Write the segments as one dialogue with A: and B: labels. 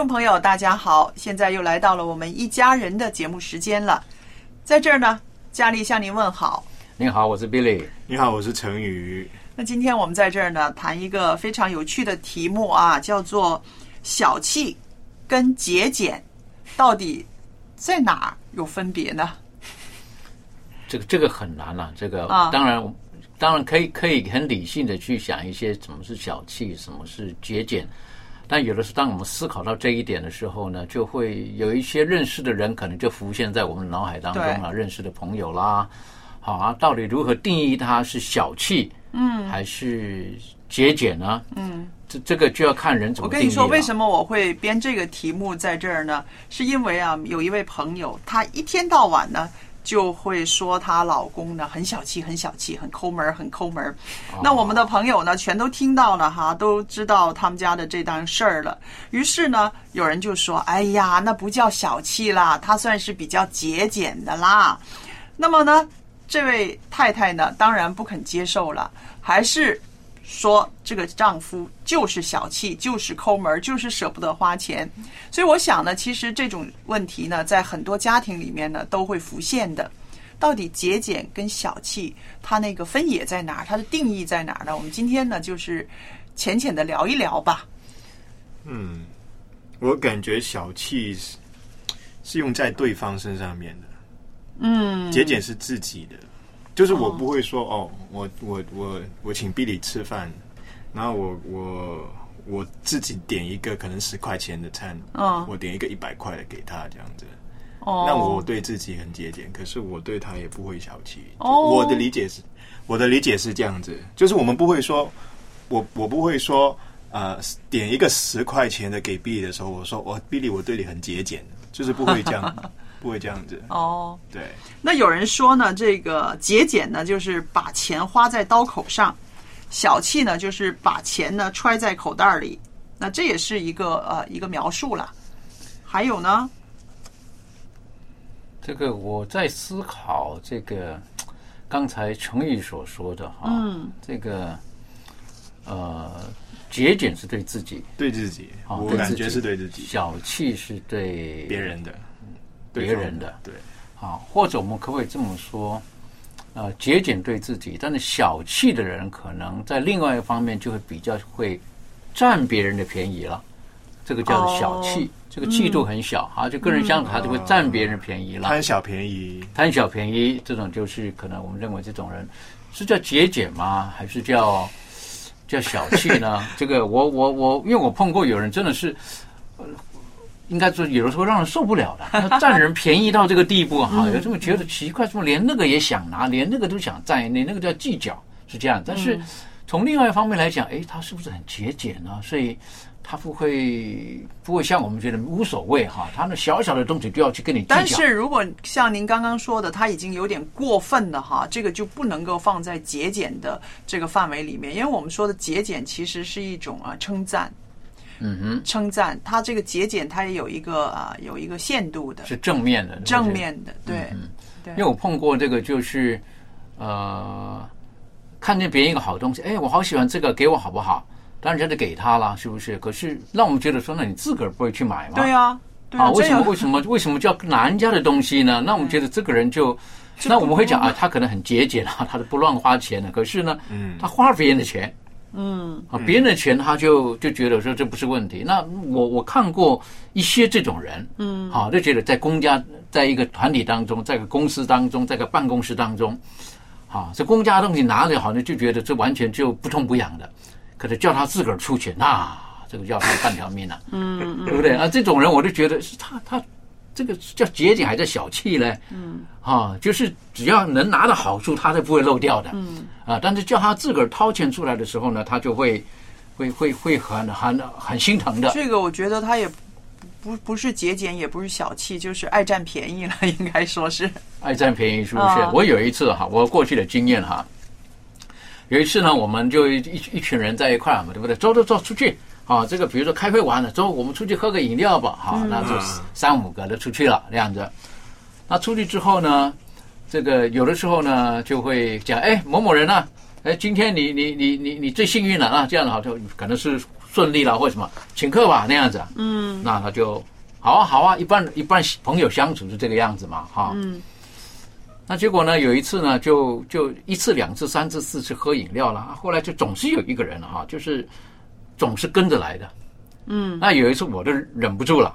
A: 众朋友，大家好！现在又来到了我们一家人的节目时间了，在这儿呢，佳丽向您问好。
B: 您好，我是 Billy。
C: 你好，我是陈宇。
A: 那今天我们在这儿呢，谈一个非常有趣的题目啊，叫做小气跟节俭到底在哪儿有分别呢？
D: 这个这个很难了、这个、
A: 啊
D: 当然当然可以可以很理性的去想一些什么是小气，什么是节俭。但有的时候，当我们思考到这一点的时候呢，就会有一些认识的人可能就浮现在我们脑海当中了，认识的朋友啦，好啊，到底如何定义它是小气，嗯，还是节俭呢？嗯，这这个就要看人怎么
A: 我跟你说，为什
D: 么？
A: 我会编这个题目在这儿呢？是因为啊，有一位朋友，他一天到晚呢就会说她老公呢很小气，很小气，很抠门儿，很抠门儿。那我们的朋友呢，全都听到了哈，都知道他们家的这档事儿了。于是呢，有人就说：“哎呀，那不叫小气啦，他算是比较节俭的啦。”那么呢，这位太太呢，当然不肯接受了，还是说这个丈夫就是小气，就是抠门儿，就是舍不得花钱。所以我想呢，其实这种问题呢，在很多家庭里面呢都会浮现的。到底节俭跟小气，它那个分野在哪儿？它的定义在哪儿呢？我们今天呢，就是浅浅的聊一聊吧。
C: 嗯，我感觉小气是是用在对方身上面的，嗯，节俭是自己的，就是我不会说哦，我我我我请 Billy 吃饭，然后我我我自己点一个可能十块钱的餐，
A: 嗯
C: 我点一个一百块的给他这样子，
A: 哦，
C: 那我对自己很节俭，可是我对他也不会小气。
A: 哦。
C: 我的理解是，我的理解是这样子，就是我们不会说，我我不会说，呃，点一个十块钱的给 Billy 的时候，我说我 Billy 我对你很节俭，就是不会这样，不会这样子。
A: 哦，
C: 对，
A: 那有人说呢，这个节俭呢，就是把钱花在刀口上；小气呢，就是把钱呢揣在口袋里。那这也是一个呃一个描述了。还有呢，
D: 这个我在思考这个刚才成宇所说的哈，
A: 嗯，
D: 这个呃节俭是对自己，
C: 对自己，
D: 啊
C: 我感觉是对自己，
D: 小气是对
C: 别人的，对
D: 别人的
C: 对，
D: 啊，或者我们可不可以这么说？呃，节俭对自己，但是小气的人可能在另外一方面就会比较会占别人的便宜了，这个叫做小气，
A: 哦
D: 这个气度很小、啊，就跟人相处他就会占别人便宜了。
C: 贪小便宜，
D: 贪小便宜，这种就是可能我们认为这种人是叫节俭吗？还是叫叫小气呢？这个我我我，因为我碰过有人真的是，呃，应该说有的时候让人受不了的，他占人便宜到这个地步哈，有时候觉得奇怪，怎么连那个也想拿，连那个都想占，你那个叫计较是这样。但是从另外一方面来讲，诶，他是不是很节俭呢？所以。他不会不会像我们觉得无所谓哈，他那小小的东西就要去跟你计较。
A: 但是如果像您刚刚说的，他已经有点过分了哈，这个就不能够放在节俭的这个范围里面，因为我们说的节俭其实是一种啊称赞，
D: 嗯哼，
A: 称赞。他这个节俭，他也有一个啊、有一个限度的，
D: 是正面的，
A: 正面的，对，
D: 嗯
A: 对
D: 因为我碰过这个，就是呃，看见别人一个好东西，哎，我好喜欢这个，给我好不好？当然就得给他了，是不是？可是让我们觉得说，那你自个儿不会去买吗？
A: 对啊，对啊，
D: 啊，为什么为什么为什么叫拿人家的东西呢？那我们觉得这个人就，那我们会讲啊，他可能很节俭啊，他都不乱花钱的。可是呢，
C: 嗯
D: 他花别人的钱，
A: 嗯。
D: 啊，别人的钱他就就觉得说这不是问题。那我我看过一些这种人，
A: 嗯，
D: 好，就觉得在公家，在一个团体当中，在一个公司当中，在一个办公室当中，好，这公家的东西拿着好像就觉得这完全就不痛不痒的，可是叫他自个儿出钱，那这个要他半条命啊，
A: 嗯。
D: 对不对？啊，这种人我就觉得是他他这个叫节俭还是小气嘞？
A: 嗯
D: 啊，就是只要能拿到好处，他是不会漏掉的。
A: 嗯
D: 啊，但是叫他自个儿掏钱出来的时候呢，他就会会会会很很很心疼的。
A: 这个我觉得他也不不不是节俭，也不是小气，就是爱占便宜了，应该说是。
D: 爱占便宜是不是？
A: 啊
D: 我有一次哈，我过去的经验哈，有一次呢，我们就一一一群人在一块儿嘛，对不对？走走走，出去啊！这个比如说开会完了，走，我们出去喝个饮料吧，哈、那就三五个的出去了，这样子。那出去之后呢，这个有的时候呢就会讲，哎，某某人呢、哎，今天你你你你你最幸运了啊，这样的好，就可能是顺利了或者什么，请客吧那样子。
A: 嗯
D: 那他就好啊好啊，一般一般朋友相处是这个样子嘛，哈。
A: 嗯
D: 那结果呢，有一次呢，就就一次、两次、三次、四次喝饮料了，后来就总是有一个人哈，就是总是跟着来的。
A: 嗯。
D: 那有一次我都忍不住了，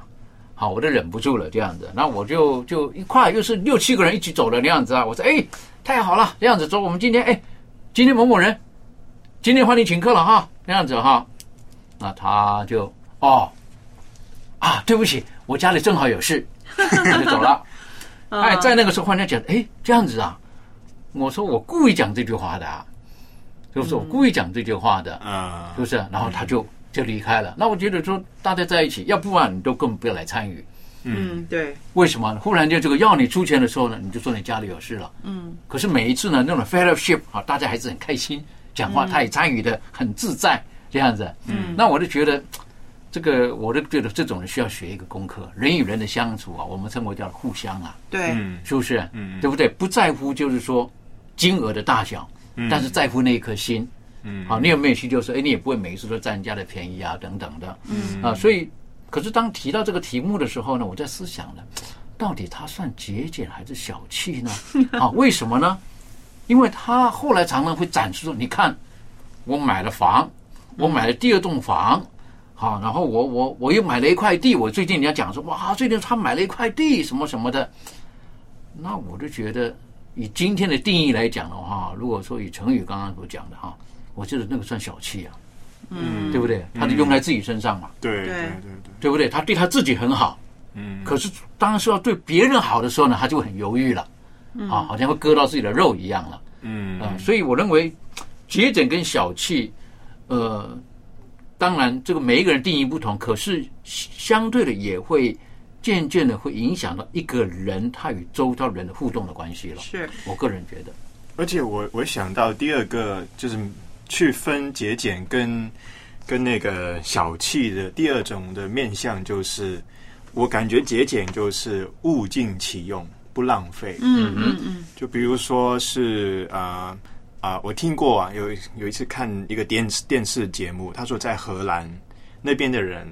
D: 好，我都忍不住了这样子，那我就就一块又是六七个人一起走的那样子啊，我说哎，太好了，这样子走，我们今天哎，今天某某人，今天欢迎请客了哈，那样子哈，那他就哦，啊，对不起，我家里正好有事，他就走了。哎，在那个时候，忽然间讲，哎，这样子啊，我说我故意讲这句话的、啊，就是我故意讲这句话的，
C: 啊
D: 是不是？然后他就就离开了。那我觉得说，大家在一起，要不然你都根本不要来参与。
A: 嗯，对，
D: 为什么？忽然间这个要你出钱的时候呢，你就说你家里有事了。
A: 嗯
D: 可是每一次呢，那种 fellowship 啊，大家还是很开心，讲话他也参与的很自在，这样子。
A: 嗯
D: 那我就觉得，这个我就觉得这种人需要学一个功课，人与人的相处啊，我们称为叫互相啊，
A: 对，
C: 嗯
D: 是不是？
C: 嗯
D: 对不对？不在乎就是说金额的大小，但是在乎那一颗心。
C: 嗯
D: 好，你有没有需求说哎，你也不会每一次都占人家的便宜啊，等等的。
A: 嗯
D: 啊，所以，可是当提到这个题目的时候呢，我在思想呢，到底他算节俭还是小气呢？啊，为什么呢？因为他后来常常会展示说，你看，我买了房，我买了第二栋房，好，然后我我我又买了一块地，我最近人家讲说，哇，最近他买了一块地，什么什么的，那我就觉得，以今天的定义来讲的话，如果说以成语刚刚所讲的哈，我觉得那个算小气啊，
A: 嗯。
D: 对不对？他就用在自己身上嘛，
C: 对对。
A: 对
C: 对对，
D: 对不对？他对他自己很好，
C: 嗯，
D: 可是当是要对别人好的时候呢，他就很犹豫了，啊，好像会割到自己的肉一样了。
C: 嗯。
D: 啊，所以我认为节俭跟小气，呃，当然这个每一个人定义不同，可是相对的也会渐渐的会影响到一个人他与周遭人的互动的关系了。
A: 是，
D: 我个人觉得，
C: 而且我我想到第二个就是去分节俭跟跟那个小气的第二种的面相，就是我感觉节俭就是物尽其用，不浪费。
A: 嗯嗯嗯
C: 就比如说是啊啊、我听过啊，有有一次看一个电视电视节目，他说在荷兰那边的人，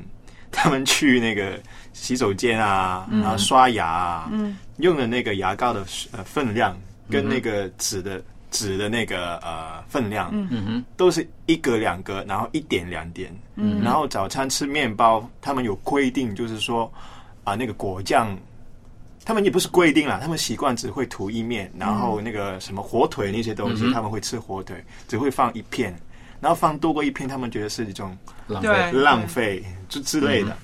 C: 他们去那个洗手间啊，然后刷牙啊，
A: 嗯。
C: 用的那个牙膏的呃分量跟那个纸的纸的那个呃分量，
A: 嗯。
D: 嗯哼，
C: 都是一格两格，然后一点两点。
A: 嗯。
C: 然后早餐吃面包，他们有规定，就是说啊、那个果酱，他们也不是规定啦，他们习惯只会涂一面，然后那个什么火腿那些东西，
D: 嗯
C: 他们会吃火腿，只会放一片，然后放多过一篇，他们觉得是一种
D: 浪费。
C: 浪费之之类的。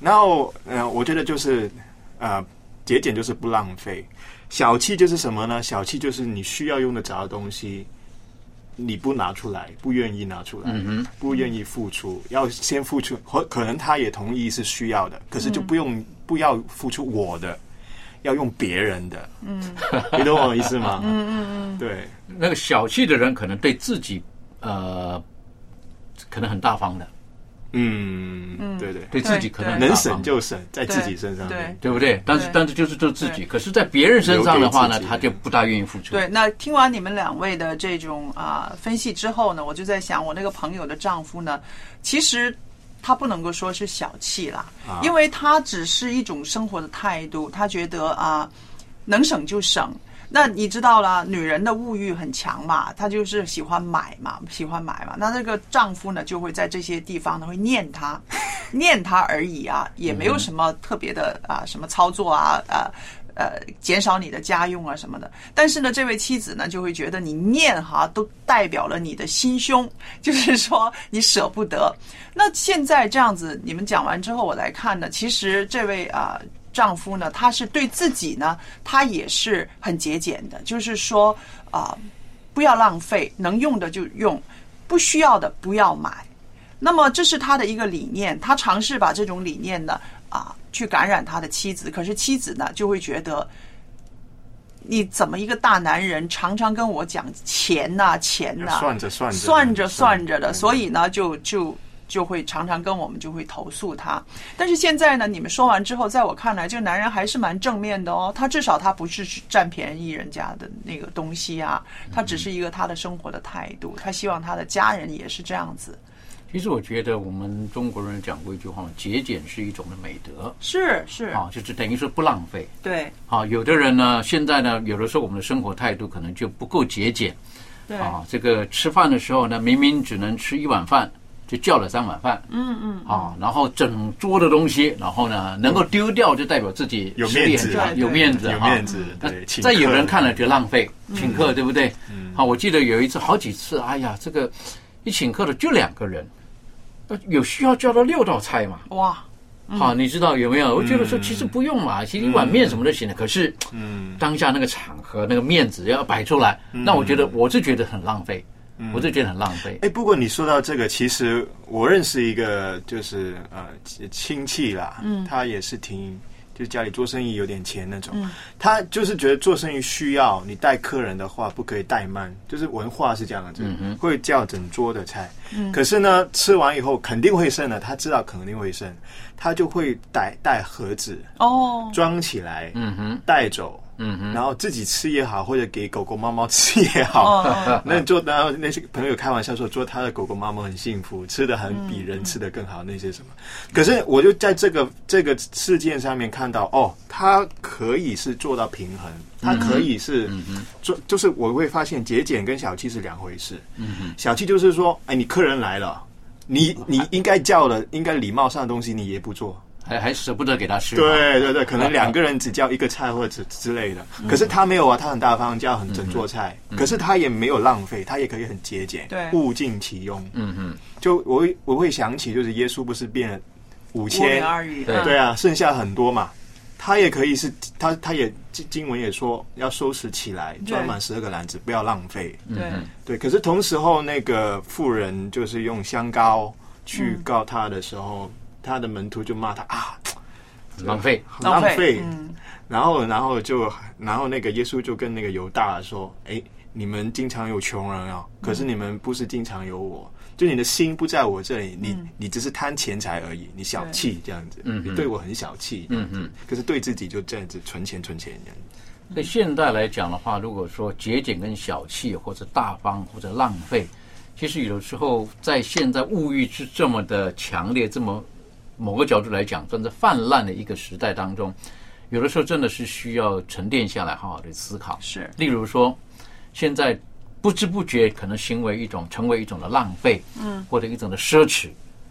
C: 然后呃，我觉得就是呃，节俭就是不浪费，小气就是什么呢？小气就是你需要用得着的东西。你不拿出来，不愿意拿出来，
D: 嗯，
C: 不愿意付出，要先付出，或可能他也同意是需要的，可是就不用、不要付出我的，要用别人的，
A: 嗯
C: 你懂我意思吗？
A: 嗯嗯嗯，
C: 对，
D: 那个小气的人可能对自己呃，可能很大方的，
C: 嗯嗯，对对，
D: 对自己可能
C: 能省就省，在自己身上，
A: 对
D: 对。不对？但是但是就是做自己，可是，在别人身上的话呢，他就不大愿意付出。
A: 对，那听完你们两位的这种啊分析之后呢，我就在想，我那个朋友的丈夫呢，其实他不能够说是小气啦，因为他只是一种生活的态度，他觉得啊，能省就省。那你知道了，女人的物欲很强嘛，她就是喜欢买嘛，喜欢买嘛。那这个丈夫呢，就会在这些地方呢会念她，念她而已啊，也没有什么特别的啊，什么操作啊，呃呃，减少你的家用啊什么的。但是呢，这位妻子呢就会觉得你念哈都代表了你的心胸，就是说你舍不得。那现在这样子，你们讲完之后，我来看呢，其实这位啊。丈夫呢，他是对自己呢，他也是很节俭的，就是说啊，不要浪费，能用的就用，不需要的不要买。那么这是他的一个理念，他尝试把这种理念呢啊去感染他的妻子，可是妻子呢就会觉得，你怎么一个大男人常常跟我讲钱呐钱呐，
C: 算着算着
A: 算着算着的，所以呢就就。就会常常跟我们就会投诉他，但是现在呢，你们说完之后，在我看来，这个男人还是蛮正面的哦。他至少他不是占便宜人家的那个东西啊，他只是一个他的生活的态度，他希望他的家人也是这样子。
D: 其实我觉得我们中国人讲过一句话嘛，节俭是一种的美德，
A: 是是
D: 啊，就是等于说不浪费。
A: 对，
D: 啊，有的人呢，现在呢，有的时候我们的生活态度可能就不够节俭。
A: 对
D: 啊，这个吃饭的时候呢，明明只能吃一碗饭。就叫了三碗饭，
A: 嗯嗯，
D: 啊，然后整桌的东西，然后呢，能够丢掉就代表自己
C: 有面子，
D: 有面子，
C: 有面子。对，
D: 在有人看了就浪费，请客对不对？好，我记得有一次好几次，哎呀，这个一请客的就两个人，有需要叫到六道菜嘛？
A: 哇，
D: 好，你知道有没有？我觉得说其实不用嘛，其实一碗面什么都行的。可是，嗯，当下那个场合那个面子要摆出来，那我觉得我是觉得很浪费。我就觉得很浪费。
C: 哎，不过你说到这个，其实我认识一个，就是呃亲戚啦，嗯，他也是挺，就家里做生意有点钱那种，嗯，他就是觉得做生意需要你带客人的话，不可以怠慢，就是文化是这样子，嗯会叫整桌的菜，嗯，可是呢，吃完以后肯定会剩的，他知道肯定会剩，他就会带带盒子
A: 哦，
C: 装起来，
D: 嗯哼，
C: 带走。
D: 嗯哼，
C: 然后自己吃也好，或者给狗狗、猫猫吃也好，那做然后那些朋友开玩笑说，做他的狗狗、猫猫很幸福，吃的很比人吃的更好，那些什么。可是我就在这个这个事件上面看到，哦，它可以是做到平衡，它可以是做，就是我会发现节俭跟小气是两回事。
D: 嗯哼，
C: 小气就是说，哎，你客人来了，你你应该叫的，应该礼貌上的东西你也不做。
D: 还还舍不得给他吃，
C: 对对对，可能两个人只叫一个菜或者之类的。可是他没有啊，他很大方，叫很整桌菜。可是他也没有浪费，他也可以很节俭，
A: 对，
C: 物尽其用。
D: 嗯嗯，
C: 就我会我会想起，就是耶稣不是变五千
A: 对
C: 对啊，剩下很多嘛，他也可以是他他也经经文也说要收拾起来，装满十二个篮子，不要浪费。
A: 对
C: 对，可是同时候那个富人就是用香膏去告他的时候。他的门徒就骂他啊，
D: 浪费，
C: 浪费。然后，然后就，然后那个耶稣就跟那个犹大说：“哎，你们经常有穷人啊，可是你们不是经常有我，就你的心不在我这里，你你只是贪钱财而已，你小气这样子，你对我很小气，嗯嗯，可是对自己就这样子存钱存钱这样。
D: 在现代来讲的话，如果说节俭跟小气，或者大方或者浪费，其实有的时候在现在物欲是这么的强烈，这么。某个角度来讲，正在泛滥的一个时代当中，有的时候真的是需要沉淀下来，好好的思考。
A: 是，
D: 例如说，现在不知不觉可能行为一种，成为一种的浪费，
A: 嗯，
D: 或者一种的奢侈，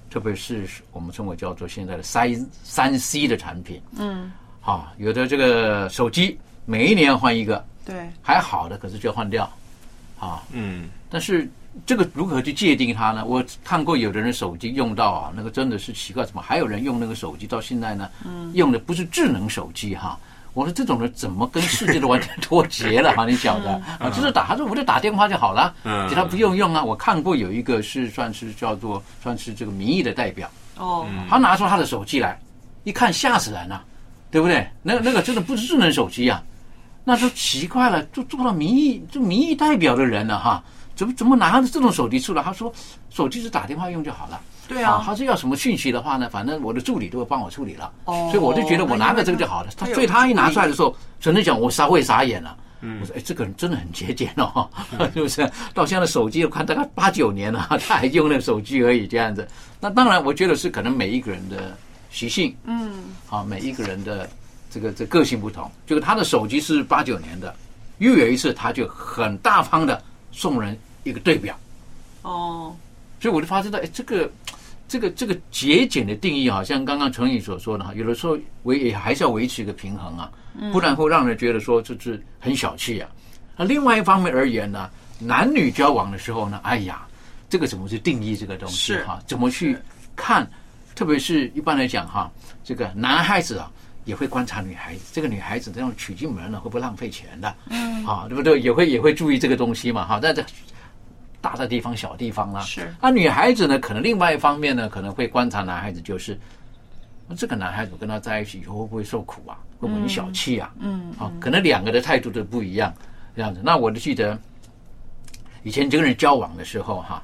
D: 特别是我们称为叫做现在的三三 C 的产品，
A: 嗯，
D: 啊，有的这个手机每一年换一个，
A: 对，
D: 还好的，可是就要换掉，啊，
C: 嗯，
D: 但是。这个如何去界定它呢？我看过有的人手机用到啊，那个真的是奇怪，怎么还有人用那个手机到现在呢？
A: 嗯，
D: 用的不是智能手机哈。我说这种人怎么跟世界都完全脱节了哈？你晓得啊？就是打，他说我就打电话就好了，嗯，其他不用用啊。我看过有一个是算是叫做算是这个民意的代表
A: 哦，
D: 他拿出他的手机来一看，吓死人了，对不对？那那个真的不是智能手机啊，那就奇怪了，就做到民意就民意代表的人了哈。怎么怎么拿着这种手机出来？他说手机是打电话用就好了。
A: 对啊
D: 他是要什么讯息的话呢？反正我的助理都会帮我处理了。
A: 哦
D: 所以我就觉得我拿个这个就好了。他所以他一拿出来的时候，只能讲我傻会傻眼了。嗯我说哎，这个人真的很节俭哦，是不是？到现在手机我看大概八九年了，他还用那个手机而已这样子。那当然，我觉得是可能每一个人的习性，嗯，好，每一个人的这个这个性不同。就是他的手机是八九年的，又有一次他就很大方的送人一个对表。
A: 哦，
D: 所以我就发现到，哎，这个这个这个节俭的定义，好像刚刚程宇所说的哈，有的时候维也还是要维持一个平衡啊，不然会让人觉得说这是很小气啊。那另外一方面而言呢，男女交往的时候呢，哎呀，这个怎么去定义这个东西
A: 是
D: 哈？怎么去看？特别是一般来讲哈，这个男孩子啊。也会观察女孩子，这个女孩子这样娶进门了会不会浪费钱的？嗯，啊，对不对？也会也会注意这个东西嘛，哈，在这大的地方、小地方啦。
A: 是
D: 那女孩子呢，可能另外一方面呢，可能会观察男孩子，就是那这个男孩子跟他在一起以后会不会受苦啊？会不会很小气啊？嗯，啊，可能两个的态度都不一样，这样子。那我就记得以前跟人交往的时候，哈，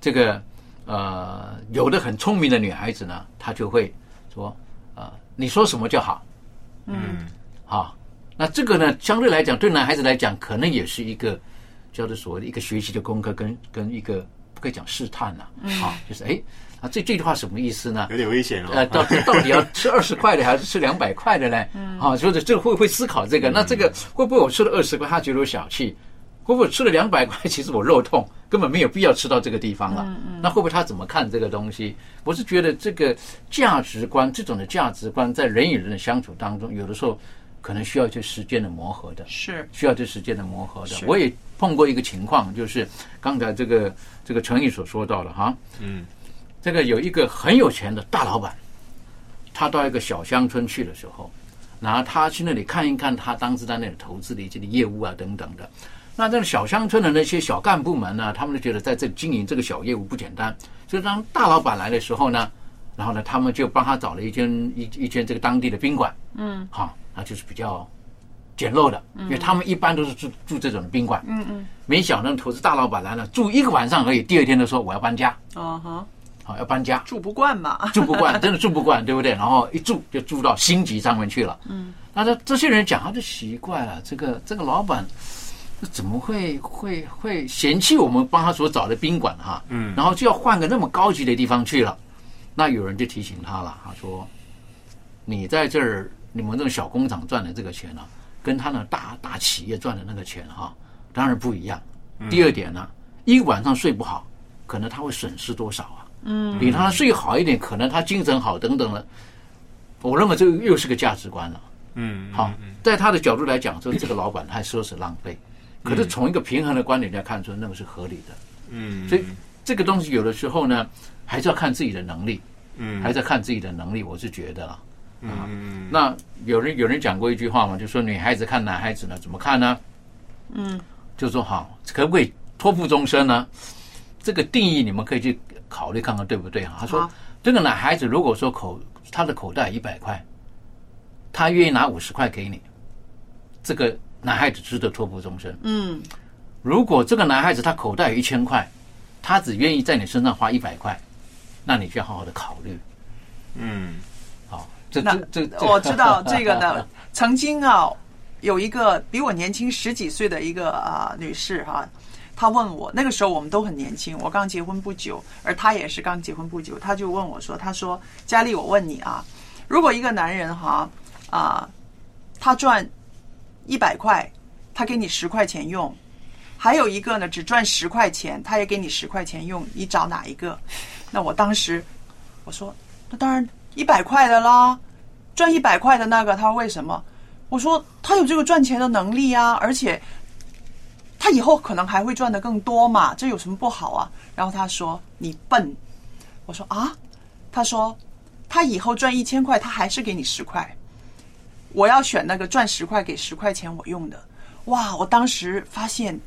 D: 这个呃，有的很聪明的女孩子呢，她就会说，呃，你说什么就好，
C: 嗯，
D: 好，那这个呢，相对来讲，对男孩子来讲，可能也是一个叫做所谓的一个学习的功课，跟跟一个不可以讲试探了、啊，就是哎，啊，这这句话什么意思呢？
C: 有点危险
D: 呃，
C: 哦。
D: 到底到底要吃二十块的还是吃两百块的呢？啊，所以这个会会思考这个，那这个会不会我吃了二十块，他觉得我小气？会不会吃了两百块，其实我肉痛，根本没有必要吃到这个地方了？那会不会他怎么看这个东西？我是觉得这个价值观，这种的价值观，在人与人的相处当中，有的时候可能需要一些时间的磨合的。
A: 是
D: 需要这时间的磨合的。我也碰过一个情况，就是刚才这个这个程毅所说到的哈，
C: 嗯，
D: 这个有一个很有钱的大老板，他到一个小乡村去的时候，然后他去那里看一看他当时在那里投资的一些的业务啊等等的。那这个小乡村的那些小干部们呢，他们就觉得在这经营这个小业务不简单，所以当大老板来的时候呢，然后呢，他们就帮他找了一间一一间这个当地的宾馆，嗯，好，那就是比较简陋的，因为他们一般都是住住这种宾馆，嗯嗯，没想到投资大老板来了，住一个晚上而已，第二天就说我要搬家，
A: 哦哈，
D: 好要搬家，
A: 住不惯嘛，
D: 住不惯，真的住不惯，对不对？然后一住就住到星级上面去了。嗯，那这这些人讲，他就奇怪了，这个这个老板怎么会会会嫌弃我们帮他所找的宾馆哈？
C: 嗯
D: 然后就要换个那么高级的地方去了。那有人就提醒他了，他说：“你在这儿，你们这种小工厂赚的这个钱啊，跟他那大大企业赚的那个钱哈、当然不一样。第二点呢，一晚上睡不好，可能他会损失多少啊？嗯，比他睡好一点，可能他精神好等等的。我认为这又是个价值观了。
C: 嗯，
D: 好，在他的角度来讲，说这个老板太奢侈浪费。可是从一个平衡的观点来看出，那个是合理的。
C: 嗯，
D: 所以这个东西有的时候呢，还是要看自己的能力，
C: 嗯，
D: 还是要看自己的能力。我是觉得啦。
C: 嗯，
D: 那有人有人讲过一句话嘛，就说女孩子看男孩子呢，怎么看呢？嗯，就说好，可不可以托付终身呢？这个定义你们可以去考虑看看对不对啊。他说
A: 好，
D: 这个男孩子如果说口他的口袋一百块，他愿意拿五十块给你，这个男孩子值得托付终身。
A: 嗯，
D: 如果这个男孩子他口袋有一千块，他只愿意在你身上花一百块，那你就要好好的考虑。
C: 嗯，
D: 好，这
A: 那
D: 这这，
A: 我知道这个呢，曾经啊，有一个比我年轻十几岁的一个啊、女士哈、她问我，那个时候我们都很年轻，我刚结婚不久，而她也是刚结婚不久，她就问我说：“她说佳丽，我问你啊，如果一个男人哈啊、他赚一百块，他给你十块钱用，还有一个呢只赚十块钱，他也给你十块钱用，你找哪一个？”那我当时我说：“那当然一百块的啦。”赚一百块的那个，他说为什么？我说他有这个赚钱的能力啊，而且他以后可能还会赚得更多嘛，这有什么不好啊？然后他说你笨，我说啊，他说他以后赚一千块，他还是给你十块，我要选那个赚十块给十块钱我用的。哇，我当时发现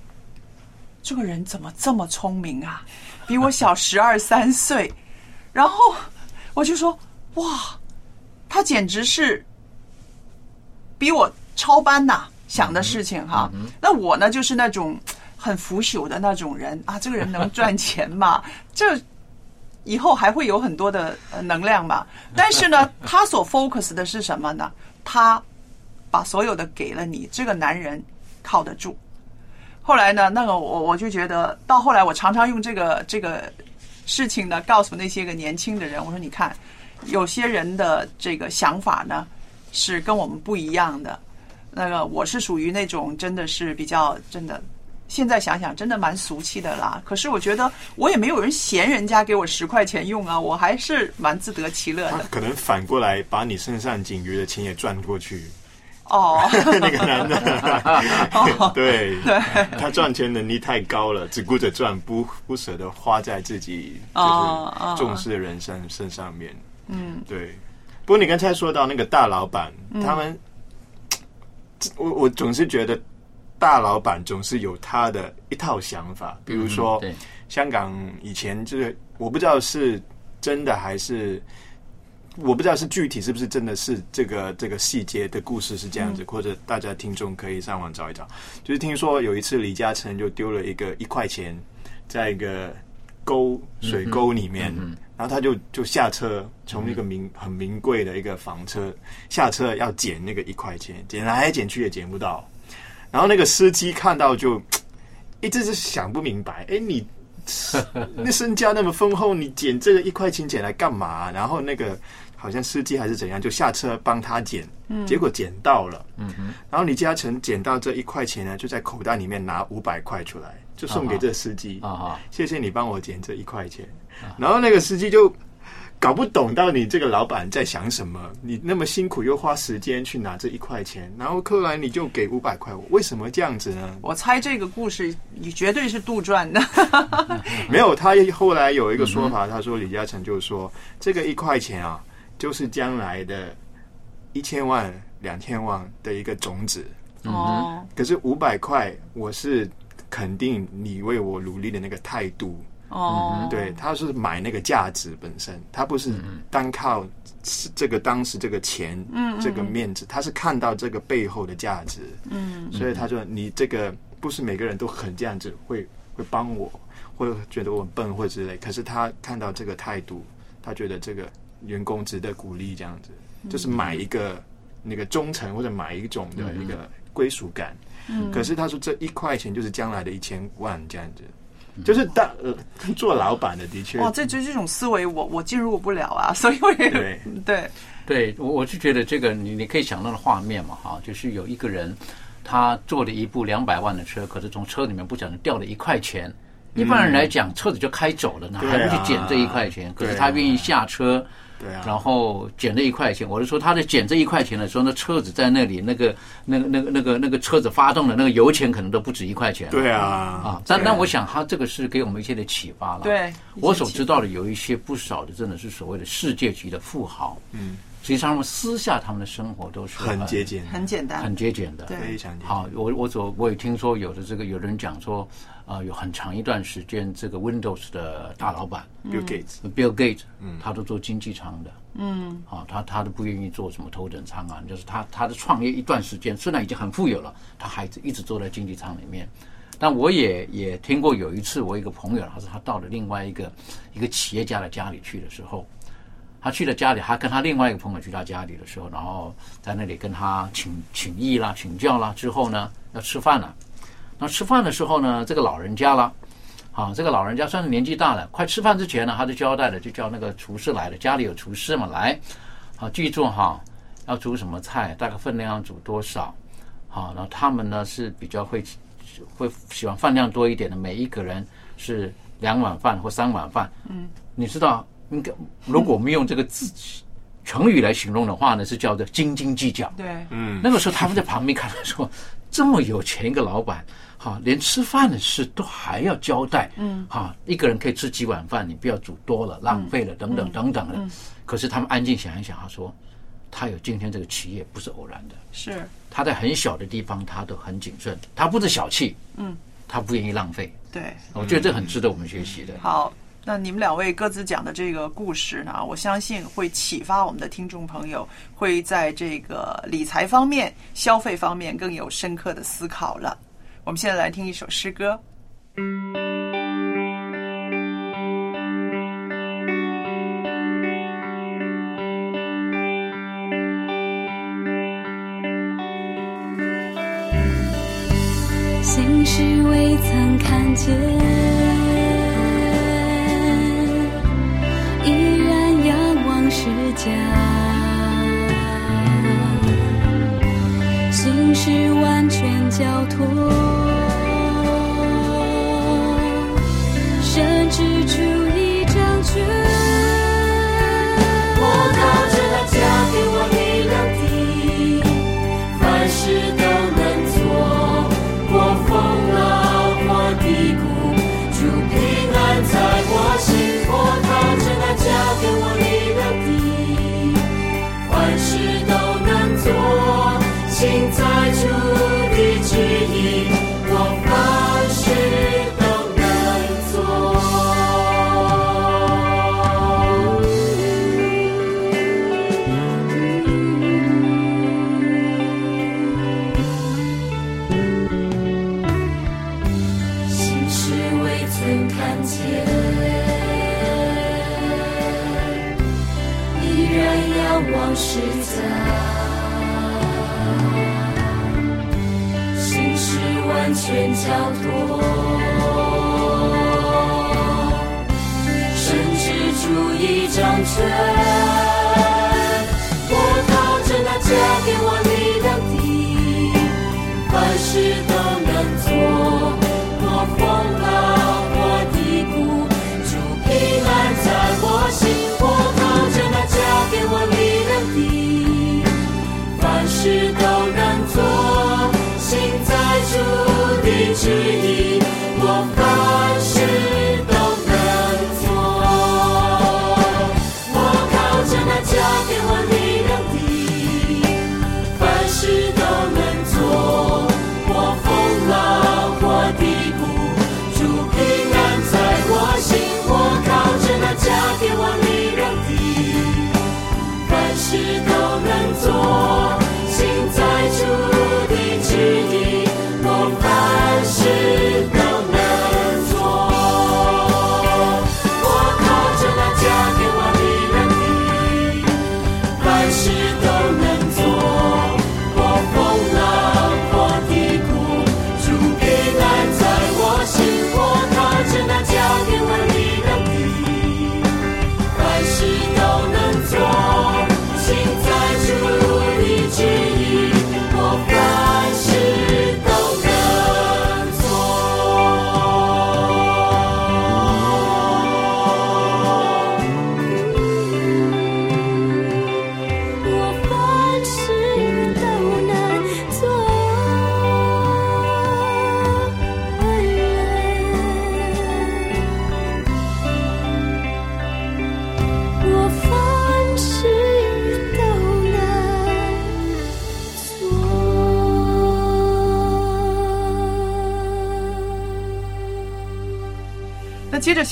A: 这个人怎么这么聪明啊，比我小十二三岁，然后我就说哇。他简直是比我超班呐、想的事情哈。那我呢，就是那种很腐朽的那种人啊，这个人能赚钱嘛？这以后还会有很多的呃能量嘛？但是呢，他所 focus 的是什么呢？他把所有的给了你，这个男人靠得住。后来呢，那个我我就觉得，到后来我常常用这个这个事情呢，告诉那些个年轻的人，我说你看，有些人的这个想法呢是跟我们不一样的。那个我是属于那种真的是比较真的，现在想想真的蛮俗气的啦。可是我觉得我也没有人嫌人家给我十块钱用啊，我还是蛮自得其乐的。
C: 可能反过来把你身上仅余的钱也赚过去。
A: 哦，
C: 那个男的，对，
A: 对，
C: 他赚钱能力太高了，只顾着赚，不不舍得花在自己
A: 哦
C: 就是重视的人身身上面。
A: 嗯，
C: 对。不过你刚才说到那个大老板，他们，我我总是觉得大老板总是有他的一套想法，比如说
D: 嗯
C: 香港以前就是我不知道是真的还是。我不知道是具体是不是真的是这个这个细节的故事是这样子，或者大家听众可以上网找一找。就是听说有一次李嘉诚就丢了一个一块钱在一个沟水沟里面，然后他就就下车，从一个名很名贵的一个房车下车要捡那个一块钱，捡来捡去也捡不到。然后那个司机看到就 一直是想不明白，哎，你 那身家那么丰厚，你捡这个一块钱捡来干嘛？然后那个好像司机还是怎样，就下车帮他捡，结果捡到了。
D: 嗯哼，
C: 然后李嘉诚捡到这一块钱呢，就在口袋里面拿五百块出来，就送给这司机。
D: 啊哈，
C: 谢谢你帮我捡这一块钱。然后那个司机就搞不懂到你这个老板在想什么，你那么辛苦又花时间去拿这一块钱，然后后来你就给五百块我，为什么这样子呢？
A: 我猜这个故事你绝对是杜撰的。
C: 没有，他后来有一个说法，他说李嘉诚就说这个一块钱啊，就是将来的一千万、两千万的一个种子。
A: 哦，
C: 可是五百块，我是肯定你为我努力的那个态度。
A: 哦，
C: 对，他是买那个价值本身，他不是单靠这个当时这个钱，
A: 嗯
C: 这个面子，他是看到这个背后的价值，
A: 嗯。
C: 所以他说你这个不是每个人都很这样子会会帮我，或者觉得我很笨或者之类，可是他看到这个态度，他觉得这个员工值得鼓励，这样子，就是买一个那个忠诚或者买一种的一个归属感。
A: 嗯。
C: 可是他说这一块钱就是将来的一千万这样子。就是当呃做老板的，的确。
A: 哇，这这这种思维我我进入不了啊，所以我也
C: 对。
A: 对。
D: 对我我是觉得这个你你可以想到的画面嘛哈，就是有一个人他坐了一部两百万的车，可是从车里面不小心掉了一块钱。一般人来讲，车子就开走了呢，
C: 对啊
D: 还不去捡这一块钱？可是他愿意下车，
C: 对啊，
D: 然后捡这一块钱。我就说，他在捡这一块钱的时候，那车子在那里，那个、那个、那个、那个、那个车子发动的那个油钱可能都不止一块钱。
C: 对啊
D: 啊，但但我想，他这个是给我们一些的启发了。
A: 对
D: 我所知道的有一些不少的，真的是所谓的世界级的富豪。
C: 嗯，
D: 实际上他们私下他们的生活都是
C: 很节俭，
A: 很简单，
D: 很节俭的，
A: 对
C: 非常。
D: 好，我我所我也听说有的这个有人讲说，呃，有很长一段时间，这个 Windows 的大老板
C: Bill
D: Gates，Bill Gates，
C: 嗯。
D: 他都做经济舱的，
A: 嗯。
D: 啊，他他都不愿意做什么头等舱啊，就是他他的创业一段时间，虽然已经很富有了，他还一直坐在经济舱里面。但我也也听过有一次，我一个朋友，他说他到了另外一个一个企业家的家里去的时候，他去了家里，他跟他另外一个朋友去他家里的时候，然后在那里跟他请请益啦、请教啦，之后呢要吃饭了。那吃饭的时候呢，这个老人家了，啊，这个老人家算是年纪大了，快吃饭之前呢，他就交代了，就叫那个厨师来了，家里有厨师嘛，来，好，记住哈，要煮什么菜，大概分量要煮多少，好，然后他们呢是比较会会喜欢饭量多一点的，每一个人是两碗饭或三碗饭，
A: 嗯，
D: 你知道，应该如果我们用这个字成语来形容的话呢，是叫做斤斤计较。
A: 对，
C: 嗯，
D: 那个时候他们在旁边看到说，这么有钱一个老板，哈，连吃饭的事都还要交代，
A: 嗯，
D: 哈，一个人可以吃几碗饭，你不要煮多了，浪费了，等等等等的。
A: 嗯
D: 可是他们安静想一想，他说，他有今天这个企业不是偶然的，
A: 是，
D: 他在很小的地方他都很谨慎，他不是小气，
A: 嗯，
D: 他不愿意浪费。
A: 对。
D: 我觉得这很值得我们学习的。
A: 好，那你们两位各自讲的这个故事呢，我相信会启发我们的听众朋友，会在这个理财方面、消费方面更有深刻的思考了。我们现在来听一首诗歌，
E: 心事未曾看见，依然仰望世家。是完全交托，甚至出一张卷。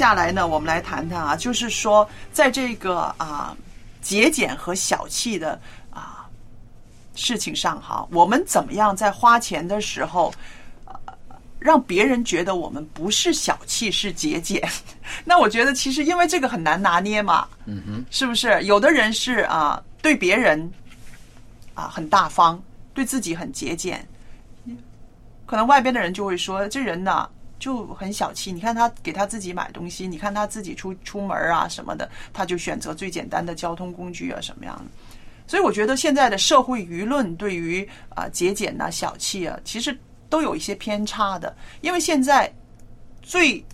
A: 下来呢，我们来谈谈啊，就是说，在这个啊节俭和小气的啊事情上哈，我们怎么样在花钱的时候，呃让别人觉得我们不是小气，是节俭？那我觉得其实因为这个很难拿捏嘛，
D: 嗯哼，
A: 是不是？有的人是啊，对别人啊很大方，对自己很节俭，可能外边的人就会说这人呐就很小气。你看他给他自己买东西，你看他自己出出门啊什么的，他就选择最简单的交通工具啊什么样的。所以我觉得现在的社会舆论对于啊节俭呐、小气啊，其实都有一些偏差的，因为现在最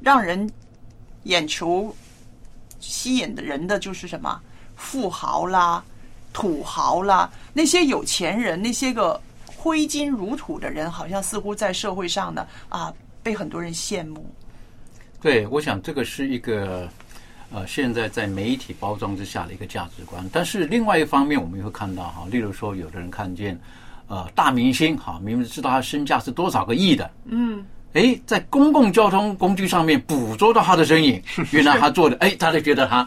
A: 让人眼球吸引的人的就是什么富豪啦、土豪啦，那些有钱人，那些个挥金如土的人，好像似乎在社会上呢啊被很多人羡慕。
D: 对，我想这个是一个呃，现在在媒体包装之下的一个价值观。但是另外一方面，我们也会看到哈，例如说，有的人看见呃大明星哈，明明知道他身价是多少个亿的，
A: 嗯，
D: 哎，在公共交通工具上面捕捉到他的身影，原来他做的，哎，大家觉得他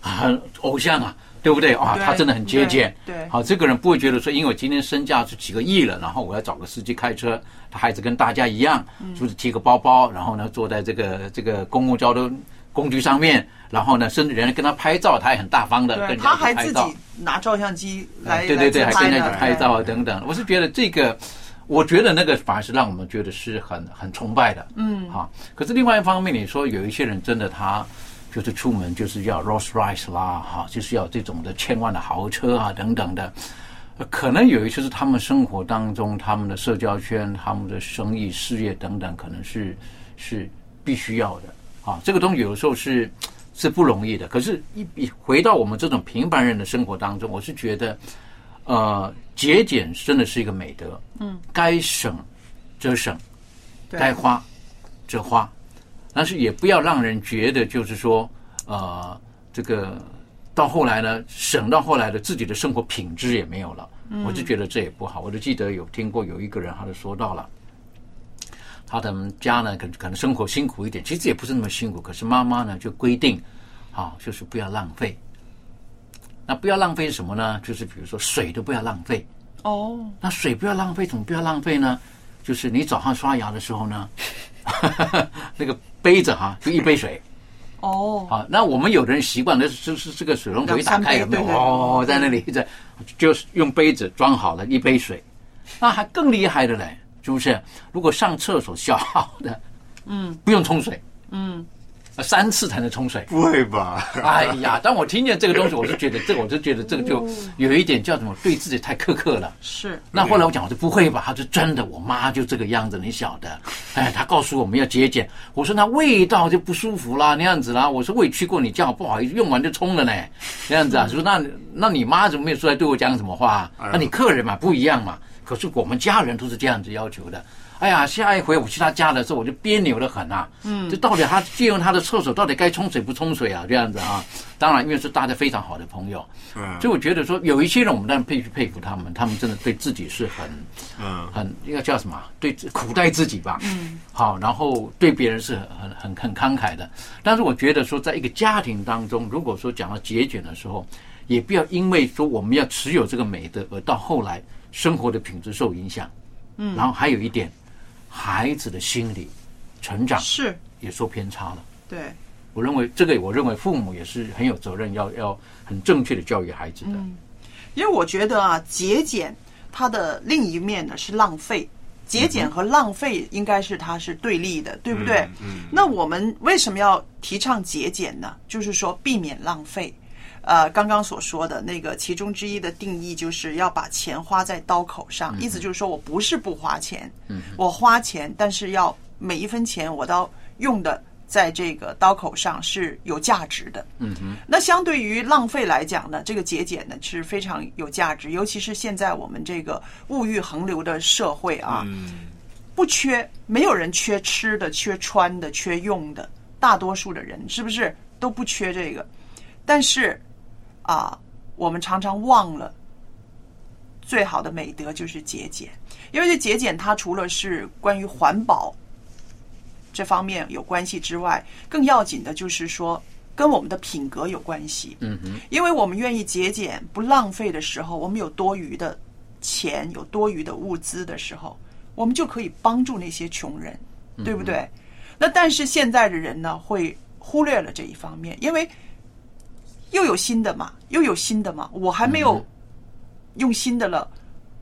D: 啊偶像啊，对不对？啊，他真的很节俭。
A: 对对
D: 好，这个人不会觉得说，因为我今天身价是几个亿了，然后我要找个司机开车，他还是跟大家一样，
A: 嗯
D: 就是提个包包，然后呢坐在这个这个公共交通工具上面，然后呢，甚至人家跟他拍照，他也很大方的跟
A: 对，
D: 人家
A: 他还自己。拿照相机来，
D: 对对对，还跟人家拍照啊等等。我是觉得这个，我觉得那个反而是让我们觉得是很很崇拜的，
A: 嗯
D: 哈。可是另外一方面，你说有一些人真的他就是出门就是要 Rolls Royce 啦，哈，就是要这种的千万的豪车啊等等的。呃可能有一些是他们生活当中他们的社交圈、他们的生意事业等等，可能是是必须要的啊。这个东西有的时候是是不容易的。可是，一一回到我们这种平凡人的生活当中，我是觉得，呃，节俭真的是一个美德。
A: 嗯，
D: 该省则省，该花则花，但是也不要让人觉得就是说，呃，这个到后来呢，省到后来的自己的生活品质也没有了。
A: 嗯
D: 我就觉得这也不好。我就记得有听过有一个人，他就说到了。他的家呢，可可能生活辛苦一点，其实也不是那么辛苦。可是妈妈呢，就规定，啊，就是不要浪费。那不要浪费什么呢？就是比如说水都不要浪费。
A: 哦，
D: 那水不要浪费，怎么不要浪费呢？就是你早上刷牙的时候呢，那个杯子哈，就一杯水。
A: 哦，
D: 好，那我们有的人习惯的就是这个水龙头一打开有没有？哦，在那里在就是用杯子装好了一杯水，那还更厉害的嘞，是不是？如果上厕所消耗的，
A: 嗯。
D: 不用冲水，
A: 嗯，
D: 呃三次才能冲水。
C: 不会吧？
D: 哎呀，当我听见这个东西，我就觉得这个，我就觉得这个就有一点叫什么，对自己太苛刻了。
A: 是。
D: 那后来我讲，我说不会吧？他说真的，我妈就这个样子，你晓得。哎，她告诉我们要节俭。我说那味道就不舒服啦，那样子啦。我说我也去过你家，不好意思，用完就冲了呢，那样子啊。说那那你妈怎么没有出来对我讲什么话？那你客人嘛不一样嘛。可是我们家人都是这样子要求的。哎呀，下一回我去他家的时候，我就别扭的很啊。
A: 嗯
D: 这到底他借用他的厕所，到底该冲水不冲水啊？这样子啊。当然，因为是大家非常好的朋友，
C: 嗯
D: 所以我觉得说有一些人，我们当然必须佩服他们，他们真的对自己是很
C: 嗯
D: 很应该叫什么啊？对苦待自己吧。
A: 嗯，
D: 好，然后对别人是很很很慷慨的。但是我觉得说，在一个家庭当中，如果说讲到节俭的时候，也不要因为说我们要持有这个美德，而到后来生活的品质受影响。
A: 嗯
D: 然后还有一点，孩子的心理成长
A: 是
D: 也受偏差了。
A: 对，
D: 我认为这个，我认为父母也是很有责任，要要很正确的教育孩子的。
A: 嗯，因为我觉得啊，节俭它的另一面呢是浪费，节俭和浪费应该是它是对立的，对不对？
C: 嗯
A: 那我们为什么要提倡节俭呢？就是说避免浪费。呃，刚刚所说的那个其中之一的定义，就是要把钱花在刀口上，意思就是说我不是不花钱，
D: 嗯
A: 我花钱，但是要每一分钱我都用的在这个刀口上是有价值的。
D: 嗯哼，
A: 那相对于浪费来讲呢，这个节俭呢是非常有价值，尤其是现在我们这个物欲横流的社会啊，
C: 嗯
A: 不缺，没有人缺吃的、缺穿的、缺用的，大多数的人是不是都不缺这个？但是啊，我们常常忘了，最好的美德就是节俭，因为这节俭它除了是关于环保这方面有关系之外，更要紧的就是说跟我们的品格有关系。
D: 嗯哼，
A: 因为我们愿意节俭、不浪费的时候，我们有多余的钱、有多余的物资的时候，我们就可以帮助那些穷人，对不对？那但是现在的人呢，会忽略了这一方面，因为又有新的嘛，又有新的嘛，我还没有用新的了。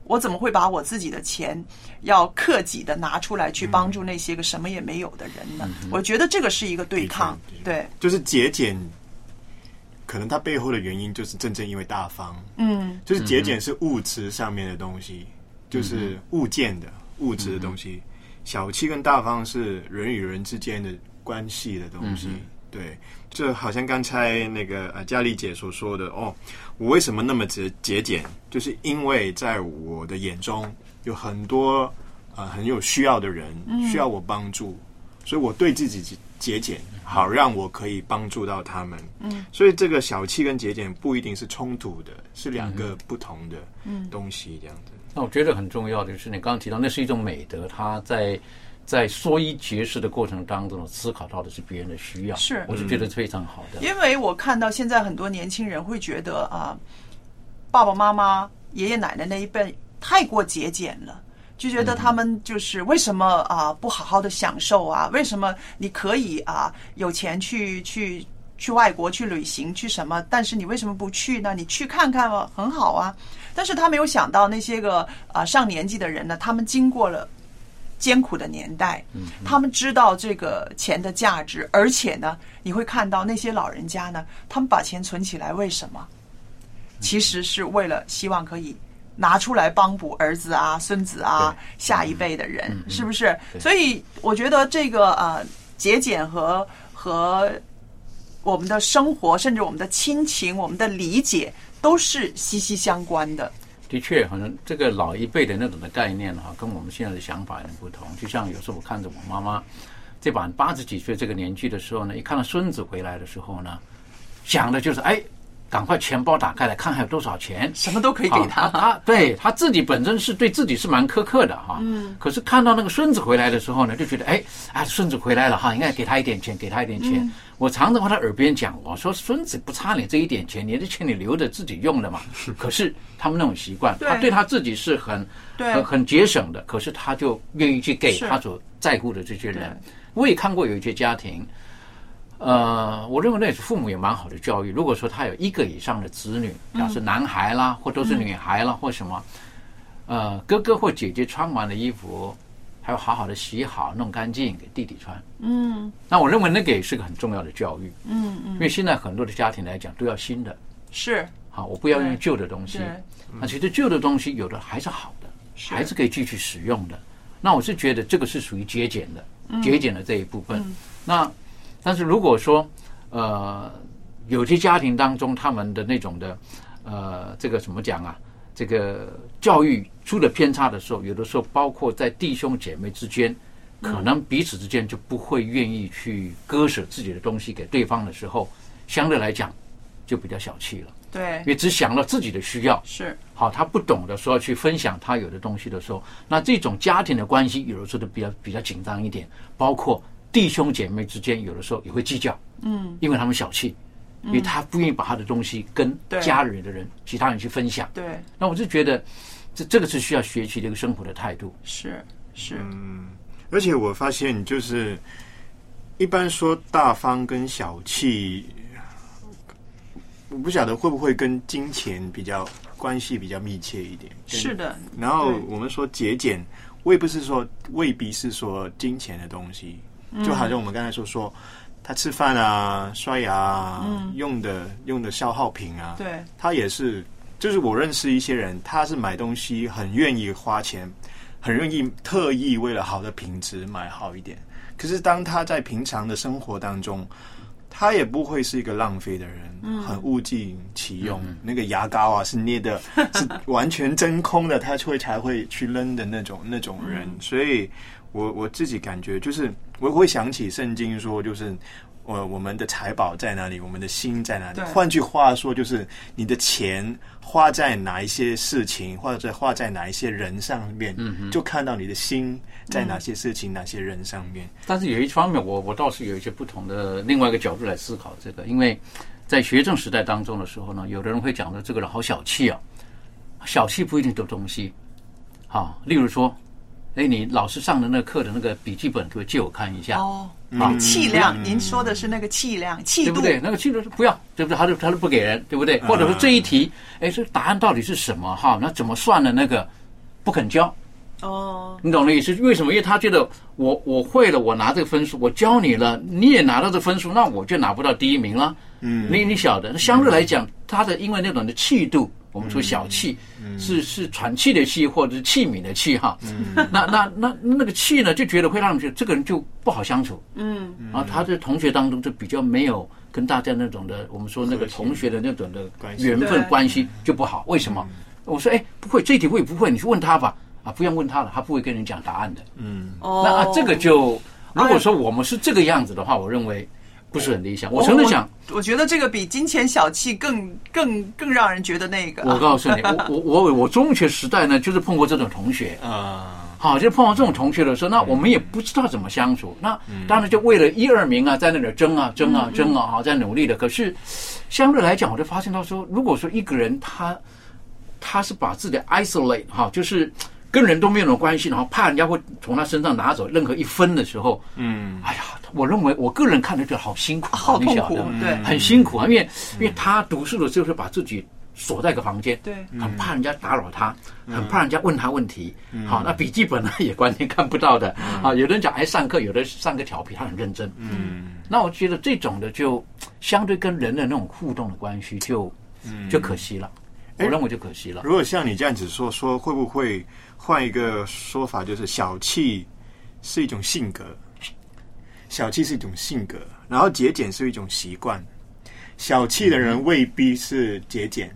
A: 我怎么会把我自己的钱要克己的拿出来去帮助那些个什么也没有的人呢？我觉得这个是一个对抗，对，
C: 就是节俭，可能它背后的原因就是真正因为大方，
A: 嗯，
C: 就是节俭是物质上面的东西，就是物件的物质的东西。小气跟大方是人与人之间的关系的东西。对，就好像刚才那个呃佳丽姐所说的哦，我为什么那么节节俭？就是因为在我的眼中有很多呃很有需要的人
A: 嗯
C: 需要我帮助，所以我对自己节节俭，好让我可以帮助到他们。
A: 嗯
C: 所以这个小气跟节俭不一定是冲突的，是两个不同的
A: 嗯
C: 东西，这样子。
D: 那我觉得很重要的就是你刚刚提到，那是一种美德，它在在说一节事的过程当中，思考到的是别人的需要，
A: 是
D: 我就觉得非常好的。
A: 因为我看到现在很多年轻人会觉得啊，爸爸妈妈、爷爷奶奶那一辈太过节俭了。就觉得他们就是为什么啊不好好的享受啊？为什么你可以啊有钱去去去外国去旅行去什么？但是你为什么不去呢？你去看看吧，很好啊。但是他没有想到那些个啊上年纪的人呢，他们经过了艰苦的年代，他们知道这个钱的价值，而且呢，你会看到那些老人家呢，他们把钱存起来，为什么？其实是为了希望可以拿出来帮补儿子啊、孙子啊、下一辈的人，是不是？所以我觉得这个呃节俭和和我们的生活，甚至我们的亲情、我们的理解，都是息息相关的。
D: 的确，好像这个老一辈的那种的概念哈，跟我们现在的想法有点不同。就像有时候我看着我妈妈这把八十几岁这个年纪的时候呢，一看到孙子回来的时候呢，想的就是哎。赶快钱包打开来看还有多少钱，
A: 什么都可以给他。
D: 他对他自己本身是对自己是蛮苛刻的哈。嗯。可是看到那个孙子回来的时候呢，就觉得哎啊，孙子回来了哈，应该给他一点钱，给他一点钱。我常常在他耳边讲，我说孙子不差你这一点钱，你的钱你留着自己用的嘛。可是他们那种习惯，他对他自己是很很很节省的，可是他就愿意去给他所在乎的这些人。我也看过有一些家庭。呃，我认为那是父母也蛮好的教育。如果说他有一个以上的子女，要是男孩啦，或都是女孩啦，或什么，呃，哥哥或姐姐穿完的衣服，还要好好的洗好、弄干净给弟弟穿。嗯，那我认为那个也是个很重要的教育。嗯嗯，因为现在很多的家庭来讲都要新的，
A: 是
D: 好，我不要用旧的东西。那其实旧的东西有的还是好的，还是可以继续使用的。那我是觉得这个是属于节俭的，节俭的这一部分。那但是如果说，呃，有些家庭当中他们的那种的，呃，这个怎么讲啊？这个教育出了偏差的时候，有的时候包括在弟兄姐妹之间，可能彼此之间就不会愿意去割舍自己的东西给对方的时候，相对来讲就比较小气了。
A: 对，
D: 因为只想到自己的需要
A: 是
D: 好，他不懂得说要去分享他有的东西的时候，那这种家庭的关系有的时候都比较比较紧张一点，包括。弟兄姐妹之间有的时候也会计较，嗯，因为他们小气，因为他不愿意把他的东西跟家里的人、其他人去分享。
A: 对，
D: 那我就觉得这这个是需要学习的一个生活的态度。
A: 是是，
C: 嗯，而且我发现就是一般说大方跟小气，我不晓得会不会跟金钱比较关系比较密切一点。
A: 是的，
C: 然后我们说节俭，未不是说未必是说金钱的东西。就好像我们刚才说说，他吃饭啊、刷牙啊，用的用的消耗品啊，
A: 对，
C: 他也是。就是我认识一些人，他是买东西很愿意花钱，很愿意特意为了好的品质买好一点。可是当他在平常的生活当中，他也不会是一个浪费的人，很物尽其用。那个牙膏啊，是捏的，是完全真空的，他会才会去扔的那种那种人。所以。我我自己感觉就是，我会想起圣经说，就是我我们的财宝在哪里，我们的心在哪里。换句话说，就是你的钱花在哪一些事情，或者花在哪一些人上面，就看到你的心在哪些事情、哪些人上面。
D: 但是有一方面，我我倒是有一些不同的另外一个角度来思考这个，因为在学政时代当中的时候呢，有的人会讲说这个人好小气啊，小气不一定得东西。好，例如说。哎，你老师上的那课的那个笔记本，可以借我看一下？
A: 哦，好，气量，您说的是那个气量、气
D: 度，对不对？那个气度是不要，对不对？他就他就不给人，对不对？或者说这一题，哎，这答案到底是什么？哈，那怎么算的？那个不肯教。
A: 哦，
D: 你懂的意思？为什么？因为他觉得我我会了，我拿这个分数，我教你了，你也拿到这分数，那我就拿不到第一名了。嗯，你你晓得，那相对来讲，他的因为那种的气度。我们说小气，是是喘气的气，或者是器皿的气哈。那那那那个气呢，就觉得会让人觉得这个人就不好相处。嗯，啊，他在同学当中就比较没有跟大家那种的，我们说那个同学的那种的缘分关系就不好。为什么？我说哎，不会，这题我也不会，你去问他吧。啊，不用问他了，他不会跟你讲答案的。嗯，那啊这个就如果说我们是这个样子的话，我认为。不是很理想。我真的想，
A: 我觉得这个比金钱小气更更更让人觉得那个。
D: 我告诉你，我 我我我中学时代呢，就是碰过这种同学啊。好，就碰到这种同学的时候，那我们也不知道怎么相处。那当然就为了一二名啊，在那里争啊、争啊、争啊，哈，在努力的。可是相对来讲，我就发现到说，如果说一个人他他是把自己 isolate 哈，就是跟人都没有关系，然后怕人家会从他身上拿走任何一分的时候，
C: 嗯，
D: 哎呀，我认为我个人看着就好辛苦，
A: 好痛苦对。
D: 很辛苦啊，因为因为他读书的时候是把自己锁在一个房间，
A: 对。
D: 很怕人家打扰他，很怕人家问他问题。好，那笔记本呢 也完全看不到的。啊。有的人讲哎上课，有的上课调皮，他很认真。
C: 嗯，
D: 那我觉得这种的就相对跟人的那种互动的关系就就可惜了，我
C: 哎
D: 认为就可惜了。
C: 如果像你这样子说，说会不会换一个说法，就是小气是一种性格，小气是一种性格，然后节俭是一种习惯。小气的人未必是节俭，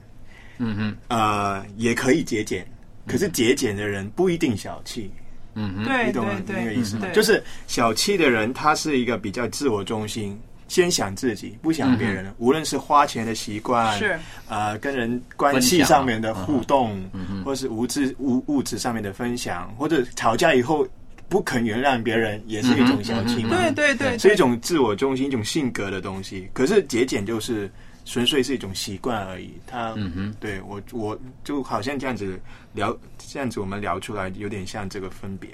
D: 嗯哼，
C: 呃，也可以节俭，可是节俭的人不一定小气。
D: 嗯哼，
C: 你懂
A: 对对，
C: 那个意思吗？就是小气的人，他是一个比较自我中心，先想自己，不想别人。无论是花钱的习惯，
A: 是
C: 呃，跟人关系上面的互动，或是物质物物质上面的分享，或者吵架以后不肯原谅别人，也是一种小气嘛。
A: 对对对，
C: 是一种自我中心、一种性格的东西。可是节俭就是纯粹是一种习惯而已。他，
D: 嗯哼，
C: 对我我就好像这样子聊，这样子我们聊出来，有点像这个分别。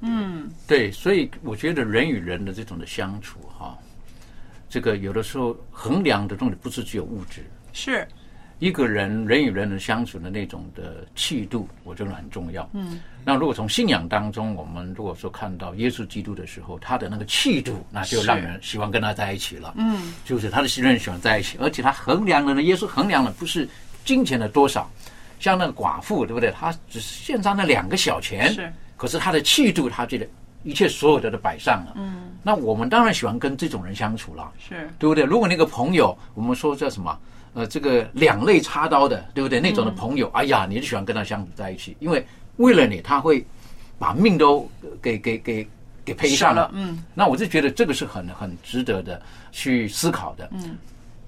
A: 嗯，
D: 对，所以我觉得人与人的这种的相处哈，这个有的时候衡量的东西不是只有物质，
A: 是
D: 一个人人与人的相处的那种的气度，我觉得很重要。嗯，那如果从信仰当中，我们如果说看到耶稣基督的时候，他的那个气度，那就让人喜欢跟他在一起了。
A: 嗯，
D: 就是他的信任喜欢在一起，而且他衡量的呢，耶稣衡量的不是金钱的多少，像那个寡妇，对不对？他只是献上那两个小钱，
A: 是，
D: 可是他的气度，他觉得一切所有的都摆上了。嗯，那我们当然喜欢跟这种人相处了。
A: 是，
D: 对不对？如果那个朋友，我们说叫什么？呃，这个两肋插刀的，对不对？那种的朋友，哎呀，你就喜欢跟他相处在一起，因为为了你，他会把命都呃给给给给赔上了。
A: 嗯，
D: 那我就觉得这个是很很值得的去思考的。嗯，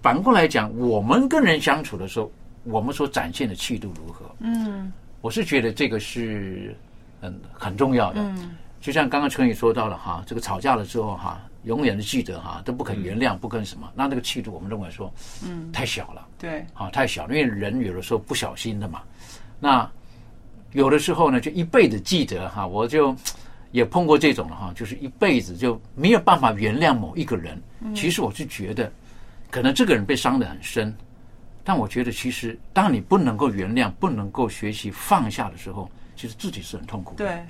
D: 反过来讲，我们跟人相处的时候，我们所展现的气度如何？
A: 嗯，
D: 我是觉得这个是很很重要的。
A: 嗯，
D: 就像刚刚陈宇说到了哈，这个吵架了之后哈，永远的记得哈，都不肯原谅，不肯什么，那那个气度，我们认为说，
A: 嗯，
D: 太小了，
A: 对，
D: 啊，太小了，因为人有的时候不小心的嘛。那有的时候呢，就一辈子记得哈，我就也碰过这种了哈，就是一辈子就没有办法原谅某一个人。其实我是觉得，可能这个人被伤得很深，但我觉得其实当你不能够原谅、不能够学习放下的时候，其实自己是很痛苦的。
A: 对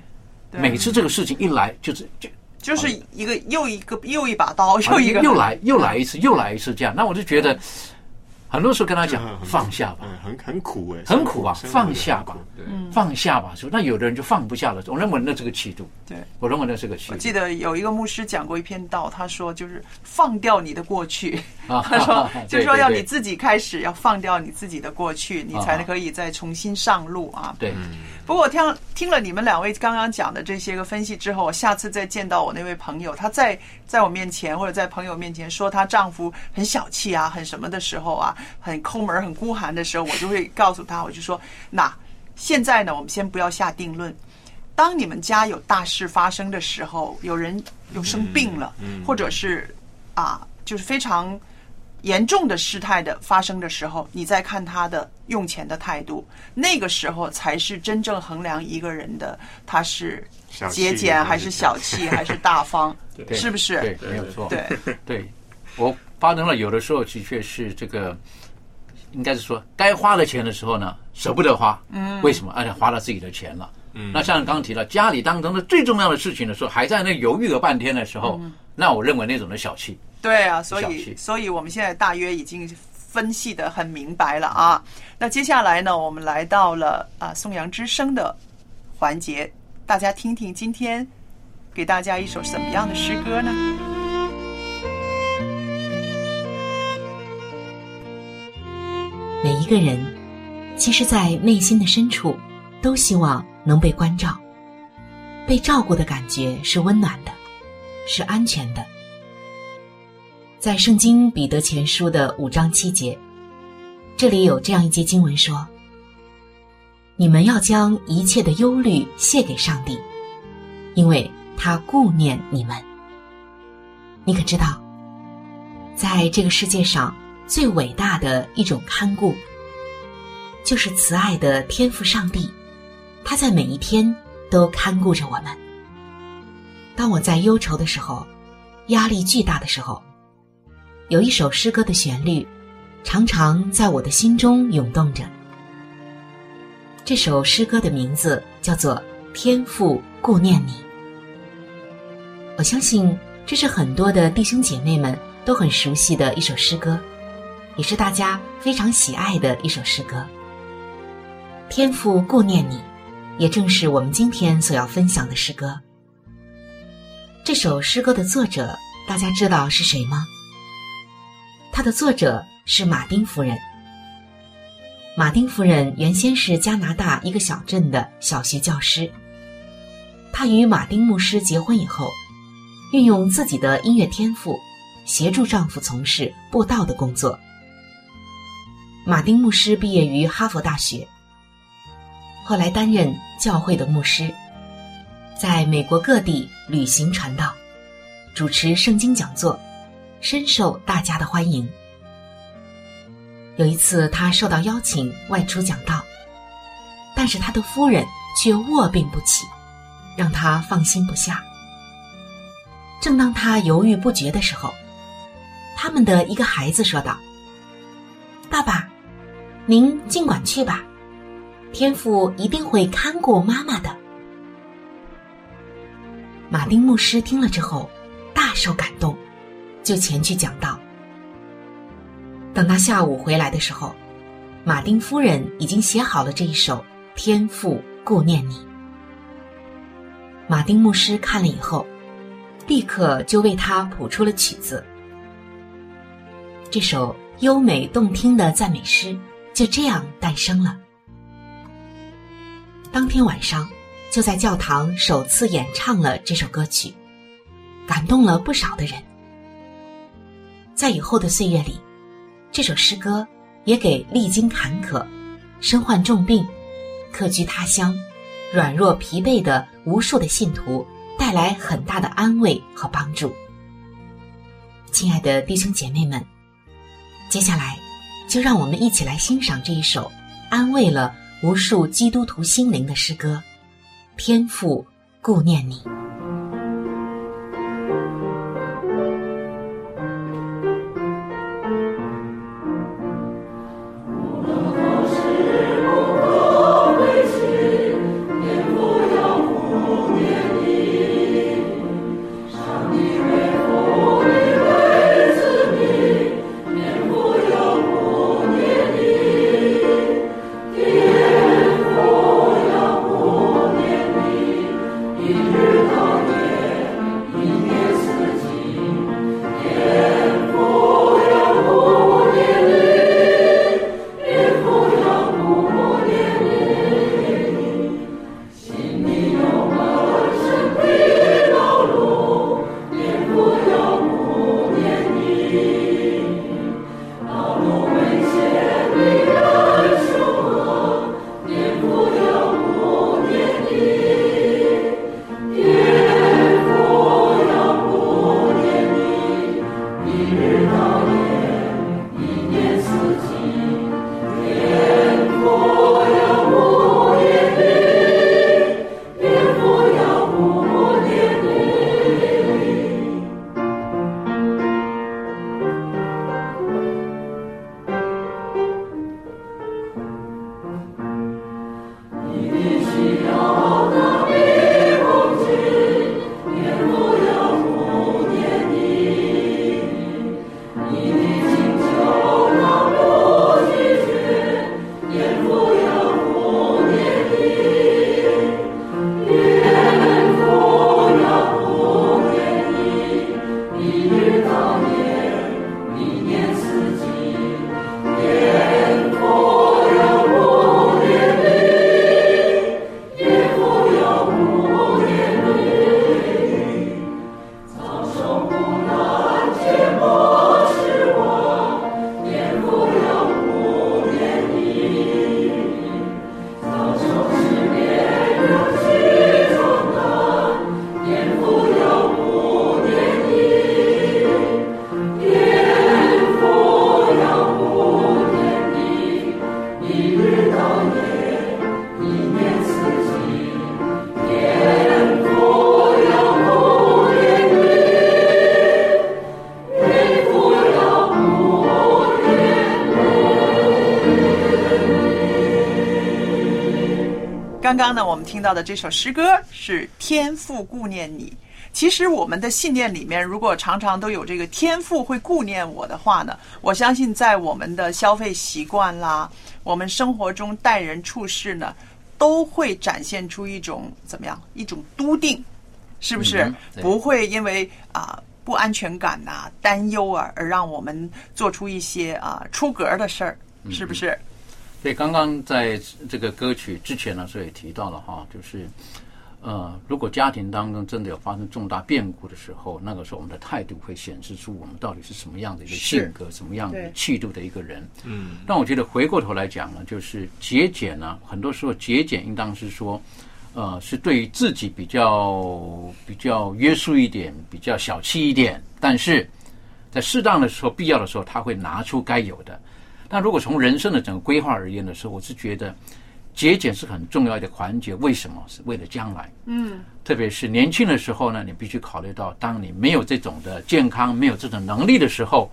D: 每次这个事情一来，就是就
A: 就是一个又一个又一把刀，
D: 啊
A: 又一个。
D: 又来又来一次，又来一次这样，那我就觉得很多时候跟他讲放下吧，
C: 嗯，很很苦哎，
D: 很苦啊，放下吧，
C: 对，
D: 放下吧。说那有的人就放不下了，我认为那是个气度，
A: 对。
D: 我认为那是个气度。
A: 我记得有一个牧师讲过一篇道，他说就是放掉你的过去，
D: 啊
A: 他说 就是说要你自己开始要放掉你自己的过去，你才
D: 啊
A: 可以再重新上路啊。
D: 对，
A: 不过我听听了你们两位刚刚讲的这些个分析之后，我下次再见到我那位朋友，她在在我面前或者在朋友面前说她丈夫很小气啊，很什么的时候啊，很抠门、很孤寒的时候，我就会告诉她，我就说那现在呢，我们先不要下定论。当你们家有大事发生的时候，有人有生病了，或者是啊，就是非常严重的事态的发生的时候，你再看他的用钱的态度，那个时候才是真正衡量一个人的他是节俭还是小气还是大方，
D: 对
A: 是不是？
D: 对，没有错。
A: 对
D: 对，我发生了有的时候的确是这个，应该是说该花的钱的时候呢，舍不得花。嗯，为什么？而且花了自己的钱了。嗯，那像刚刚提到家里当中的最重要的事情的时候，还在那犹豫了半天的时候，那我认为那种的小气。
A: 对啊，所以所以我们现在大约已经分析的很明白了啊。那接下来呢，我们来到了啊颂扬之声的环节，大家听听今天给大家一首什么样的诗歌呢？
F: 每一个人，其实，在内心的深处，都希望能被关照。被照顾的感觉是温暖的，是安全的。在圣经彼得前书的五章七节，这里有这样一节经文说：“你们要将一切的忧虑卸给上帝，因为他顾念你们。你可知道，在这个世界上最伟大的一种看顾，就是慈爱的天父上帝，他在每一天都看顾着我们。当我在忧愁的时候，压力巨大的时候，有一首诗歌的旋律，常常在我的心中涌动着。这首诗歌的名字叫做《天父顾念你》。我相信这是很多的弟兄姐妹们都很熟悉的一首诗歌，也是大家非常喜爱的一首诗歌。天父顾念你，也正是我们今天所要分享的诗歌。这首诗歌的作者，大家知道是谁吗？它的作者是马丁夫人。马丁夫人原先是加拿大一个小镇的小学教师。她与马丁牧师结婚以后，运用自己的音乐天赋，协助丈夫从事布道的工作。马丁牧师毕业于哈佛大学，后来担任教会的牧师，在美国各地旅行传道，主持圣经讲座，深受大家的欢迎。有一次，他受到邀请外出讲道，但是他的夫人却卧病不起，让他放心不下。正当他犹豫不决的时候，他们的一个孩子说道：“爸爸，您尽管去吧，天父一定会看顾妈妈的。”马丁牧师听了之后，大受感动，就前去讲道。等他下午回来的时候，马丁夫人已经写好了这一首《天父顾念你》。马丁牧师看了以后，立刻就为他谱出了曲子。这首优美动听的赞美诗就这样诞生了。当天晚上，就在教堂首次演唱了这首歌曲，感动了不少的人。在以后的岁月里。这首诗歌也给历经坎坷、身患重病、客居他乡、软弱疲惫的无数的信徒带来很大的安慰和帮助。亲爱的弟兄姐妹们，接下来就让我们一起来欣赏这一首安慰了无数基督徒心灵的诗歌《天父顾念你》。
E: 要不念你念你一日当一年四季念你念你
A: 刚刚呢我们听到的这首诗歌是天父顾念你。其实我们的信念里面，如果常常都有这个天赋会顾念我的话呢，我相信在我们的消费习惯啦，我们生活中待人处事呢，都会展现出一种怎么样？一种笃定，是不是？
D: 嗯
A: 不会因为啊、不安全感呐、担忧啊，而让我们做出一些啊、出格的事儿，是不是？
D: 所以刚刚在这个歌曲之前呢，所以也提到了哈，就是呃，如果家庭当中真的有发生重大变故的时候，那个时候我们的态度会显示出我们到底是什么样的一个性格，什么样的气度的一个人。
C: 嗯，
D: 但我觉得回过头来讲呢，就是节俭呢，很多时候节俭应当是说，呃，是对于自己比较比较约束一点，比较小气一点，但是在适当的时候、必要的时候，他会拿出该有的。但如果从人生的整个规划而言的时候，我是觉得节俭是很重要的环节。为什么？是为了将来。
A: 嗯，
D: 特别是年轻的时候呢，你必须考虑到，当你没有这种的健康、没有这种能力的时候，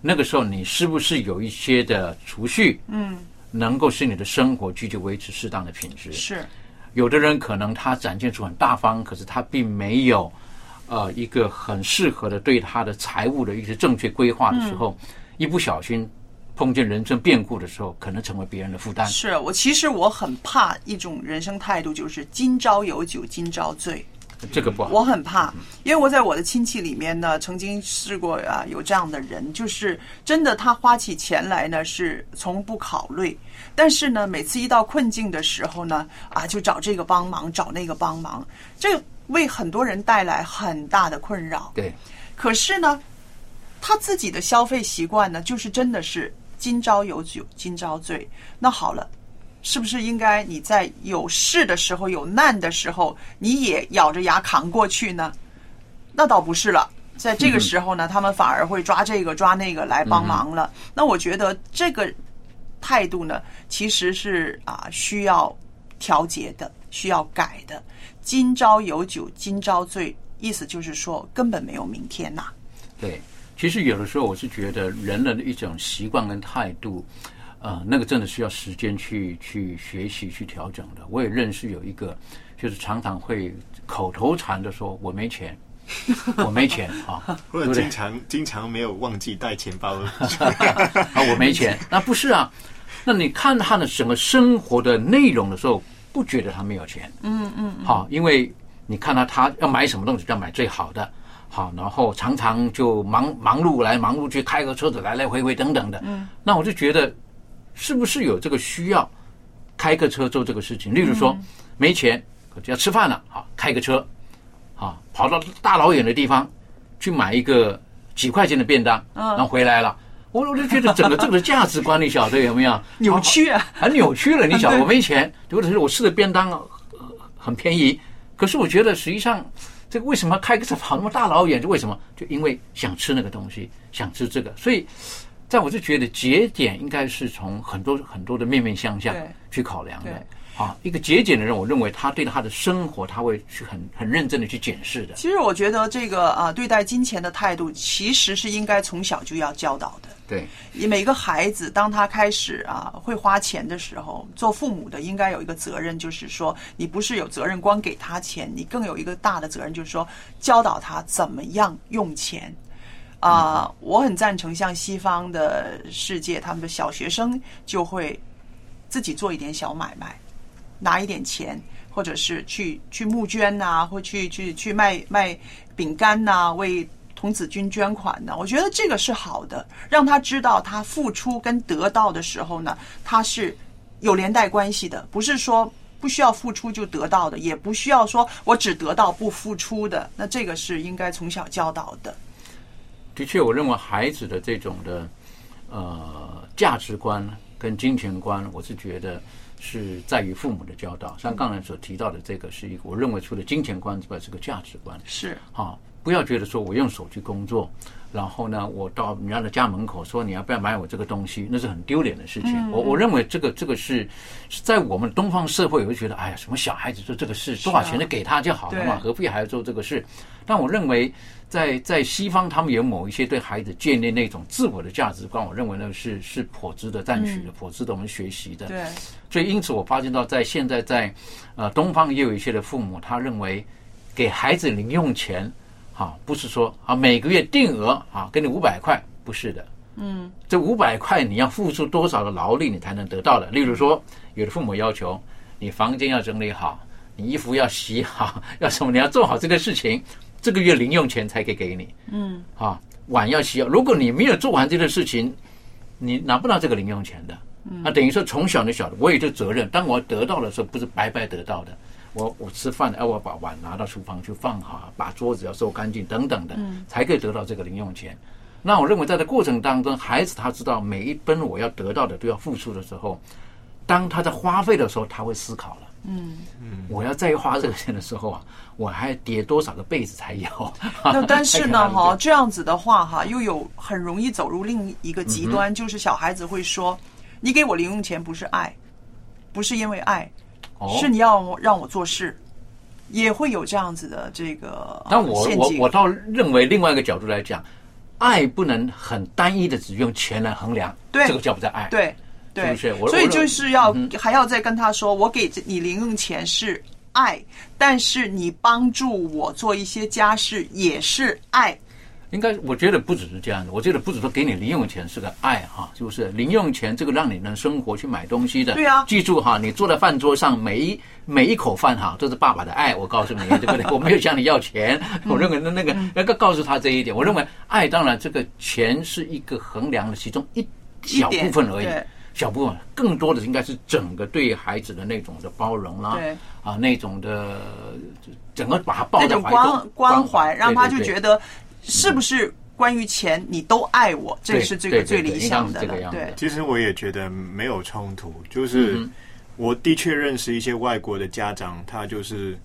D: 那个时候你是不是有一些的储蓄，
A: 嗯，
D: 能够使你的生活继续维持适当的品质？
A: 是，
D: 有的人可能他展现出很大方，可是他并没有呃一个很适合的对他的财务的一些正确规划的时候，一不小心碰见人生变故的时候，可能成为别人的负担。
A: 是我其实我很怕一种人生态度，就是今朝有酒今朝醉。
D: 这个不好。
A: 我很怕，因为我在我的亲戚里面呢，曾经试过啊，有这样的人，就是真的他花起钱来呢是从不考虑，但是呢，每次一到困境的时候呢，啊，就找这个帮忙，找那个帮忙，这为很多人带来很大的困扰。
D: 对，
A: 可是呢，他自己的消费习惯呢，就是真的是今朝有酒今朝醉。那好了。是不是应该你在有事的时候、有难的时候，你也咬着牙扛过去呢？那倒不是了，在这个时候呢，他们反而会抓这个抓那个来帮忙了。那我觉得这个态度呢，其实是啊需要调节的，需要改的。今朝有酒今朝醉，意思就是说根本没有明天呐、
D: 对，其实有的时候我是觉得人的一种习惯跟态度，呃，那个真的需要时间去去学习去调整的。我也认识有一个，就是常常会口头禅的说：“我没钱，我没钱啊，
C: 或者经？常经常没有忘记带钱包。
D: 啊，我没钱。那不是啊，那你看他的整个生活的内容的时候，不觉得他没有钱。
A: 嗯嗯，
D: 好，因为你看到他要买什么东西，就要买最好的。好，然后常常就忙忙碌来忙碌去，开个车子来来回回等等的。嗯，那我就觉得，是不是有这个需要开个车做这个事情？例如说，没钱可就要吃饭了，好，开个车，好，跑到大老远的地方去买一个几块钱的便当，然后回来了。我我就觉得整 个这个价值观，你晓得有没有
A: 扭曲啊？
D: 很扭曲了。你晓得 我没钱，或者是我吃的便当呃很便宜，可是我觉得实际上这个为什么开个车跑那么大老远？就为什么？就因为想吃那个东西，想吃这个，所以在我就觉得节点应该是从很多很多的面面相向
A: 对
D: 去考量的
A: 对。
D: 啊，一个节俭的人，我认为他对他的生活，他会去很很认真的去检视的。
A: 其实我觉得这个啊，对待金钱的态度，其实是应该从小就要教导的。
D: 对，
A: 每个孩子当他开始啊会花钱的时候，做父母的应该有一个责任，就是说你不是有责任光给他钱，你更有一个大的责任，就是说教导他怎么样用钱。啊、我很赞成像西方的世界，他们的小学生就会自己做一点小买卖，拿一点钱，或者是去去募捐呐、或去去去卖卖饼干呐、为童子军捐款呢。我觉得这个是好的，让他知道他付出跟得到的时候呢，他是有连带关系的，不是说不需要付出就得到的，也不需要说我只得到不付出的。那这个是应该从小教导的。
D: 的确，我认为孩子的这种的呃价值观跟金钱观，我是觉得是在于父母的教导。像刚才所提到的这个，是一个我认为除了金钱观之外，是个价值观。
A: 是
D: 啊，不要觉得说我用手去工作，然后呢，我到人家的家门口说你要不要买我这个东西，那是很丢脸的事情。
A: 嗯
D: 我我认为这个这个是是在我们东方社会，我会觉得哎呀，什么小孩子做这个事，多少钱就给他就好了嘛，何必还要做这个事？但我认为在在西方，他们有某一些对孩子建立那种自我的价值观，我认为呢是是颇值得赞许的，颇值得我们学习的。
A: 对，
D: 所以因此我发现到，在现在在呃东方也有一些的父母，他认为给孩子零用钱，啊，不是说啊每个月定额啊给你五百块，不是的。
A: 嗯，
D: 这五百块你要付出多少的劳力，你才能得到的？例如说，有的父母要求你房间要整理好，你衣服要洗好，要什么？你要做好这个事情，这个月零用钱才可以给你。
A: 嗯，
D: 啊，碗要洗好。如果你没有做完这个事情，你拿不到这个零用钱的。
A: 嗯
D: 那等于说从小就晓得，我有这个责任。当我得到的时候，不是白白得到的。我我吃饭，哎，我把碗拿到厨房去放好，把桌子要收干净等等的，
A: 嗯
D: 才可以得到这个零用钱。那我认为在这过程当中，孩子他知道每一分我要得到的都要付出的时候，当他在花费的时候，他会思考了。
A: 嗯，
D: 我要再花这个钱的时候啊，我还叠多少个被子才有？
A: 那但是呢，哈，这样子的话，哈，又有很容易走入另一个极
D: 嗯
A: 端，就是小孩子会说：“你给我零用钱不是爱，不是因为爱，
D: 哦。
A: 是你要让我做事。”也会有这样子的这个
D: 但我我我倒认为另外一个角度来讲，爱不能很单一的只用钱来衡量，
A: 对。
D: 这个叫不叫爱？
A: 对对，
D: 是不是
A: 所以就是要、
D: 嗯
A: 还要再跟他说，我给你零用钱是爱，但是你帮助我做一些家事也是爱。
D: 应该我觉得不只是这样的，我觉得不只说给你零用钱是个爱哈，就是零用钱这个让你能生活去买东西的。
A: 对啊
D: 记住哈，你坐在饭桌上每一每一口饭哈这是爸爸的爱，我告诉你，对不对？我没有向你要钱，
A: 嗯
D: 我认为那那个那个告诉他这一点，我认为爱当然这个钱是一个衡量的其中一小部分而已
A: 对。
D: 小部分，更多的应该是整个对孩子的那种的包容啦，
A: 对。
D: 啊，那种的整个把他抱
A: 那种
D: 在怀中
A: 关关怀，让他就觉得是不是关于钱你都爱我，这是这个最理想的了。对，
C: 其实我也觉得没有冲突，就是
D: 嗯
C: 我的确认识一些外国的家长，他就是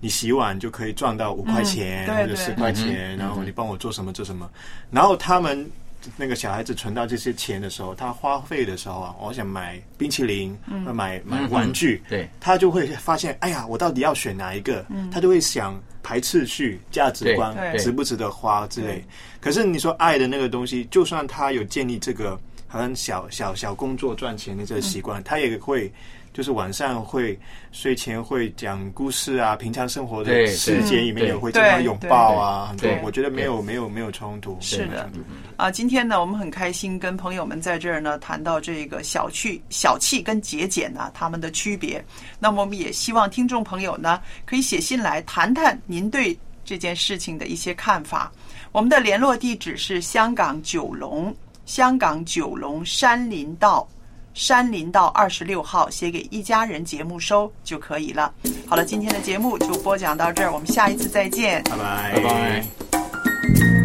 C: 你洗碗就可以赚到五块钱、或者十块
D: 嗯
C: 钱，然后你帮我做什么做什么，然后他们。那个小孩子存到这些钱的时候，他花费的时候啊，我想买冰淇淋，
A: 嗯。
C: 买买
D: 嗯。
C: 玩具，
D: 对，
C: 他就会发现，哎呀，我到底要选哪一个？他就会想排次序、价值观值不值得花之类。可是你说爱的那个东西，就算他有建立这个好像小小小工作赚钱的这个习惯，他也会就是晚上会睡前会讲故事啊，平常生活的时间里面也会经常拥抱啊，我觉得没有没有没有冲突。
A: 是的啊，今天呢，我们很开心跟朋友们在这儿呢谈到这个小气、小气跟节俭呢他们的区别。那么我们也希望听众朋友呢可以写信来谈谈您对这件事情的一些看法。我们的联络地址是香港九龙，香港九龙山林道。山林道二十六号，写给一家人节目收就可以了。好了，今天的节目就播讲到这儿，我们下一次再见。
D: 拜拜。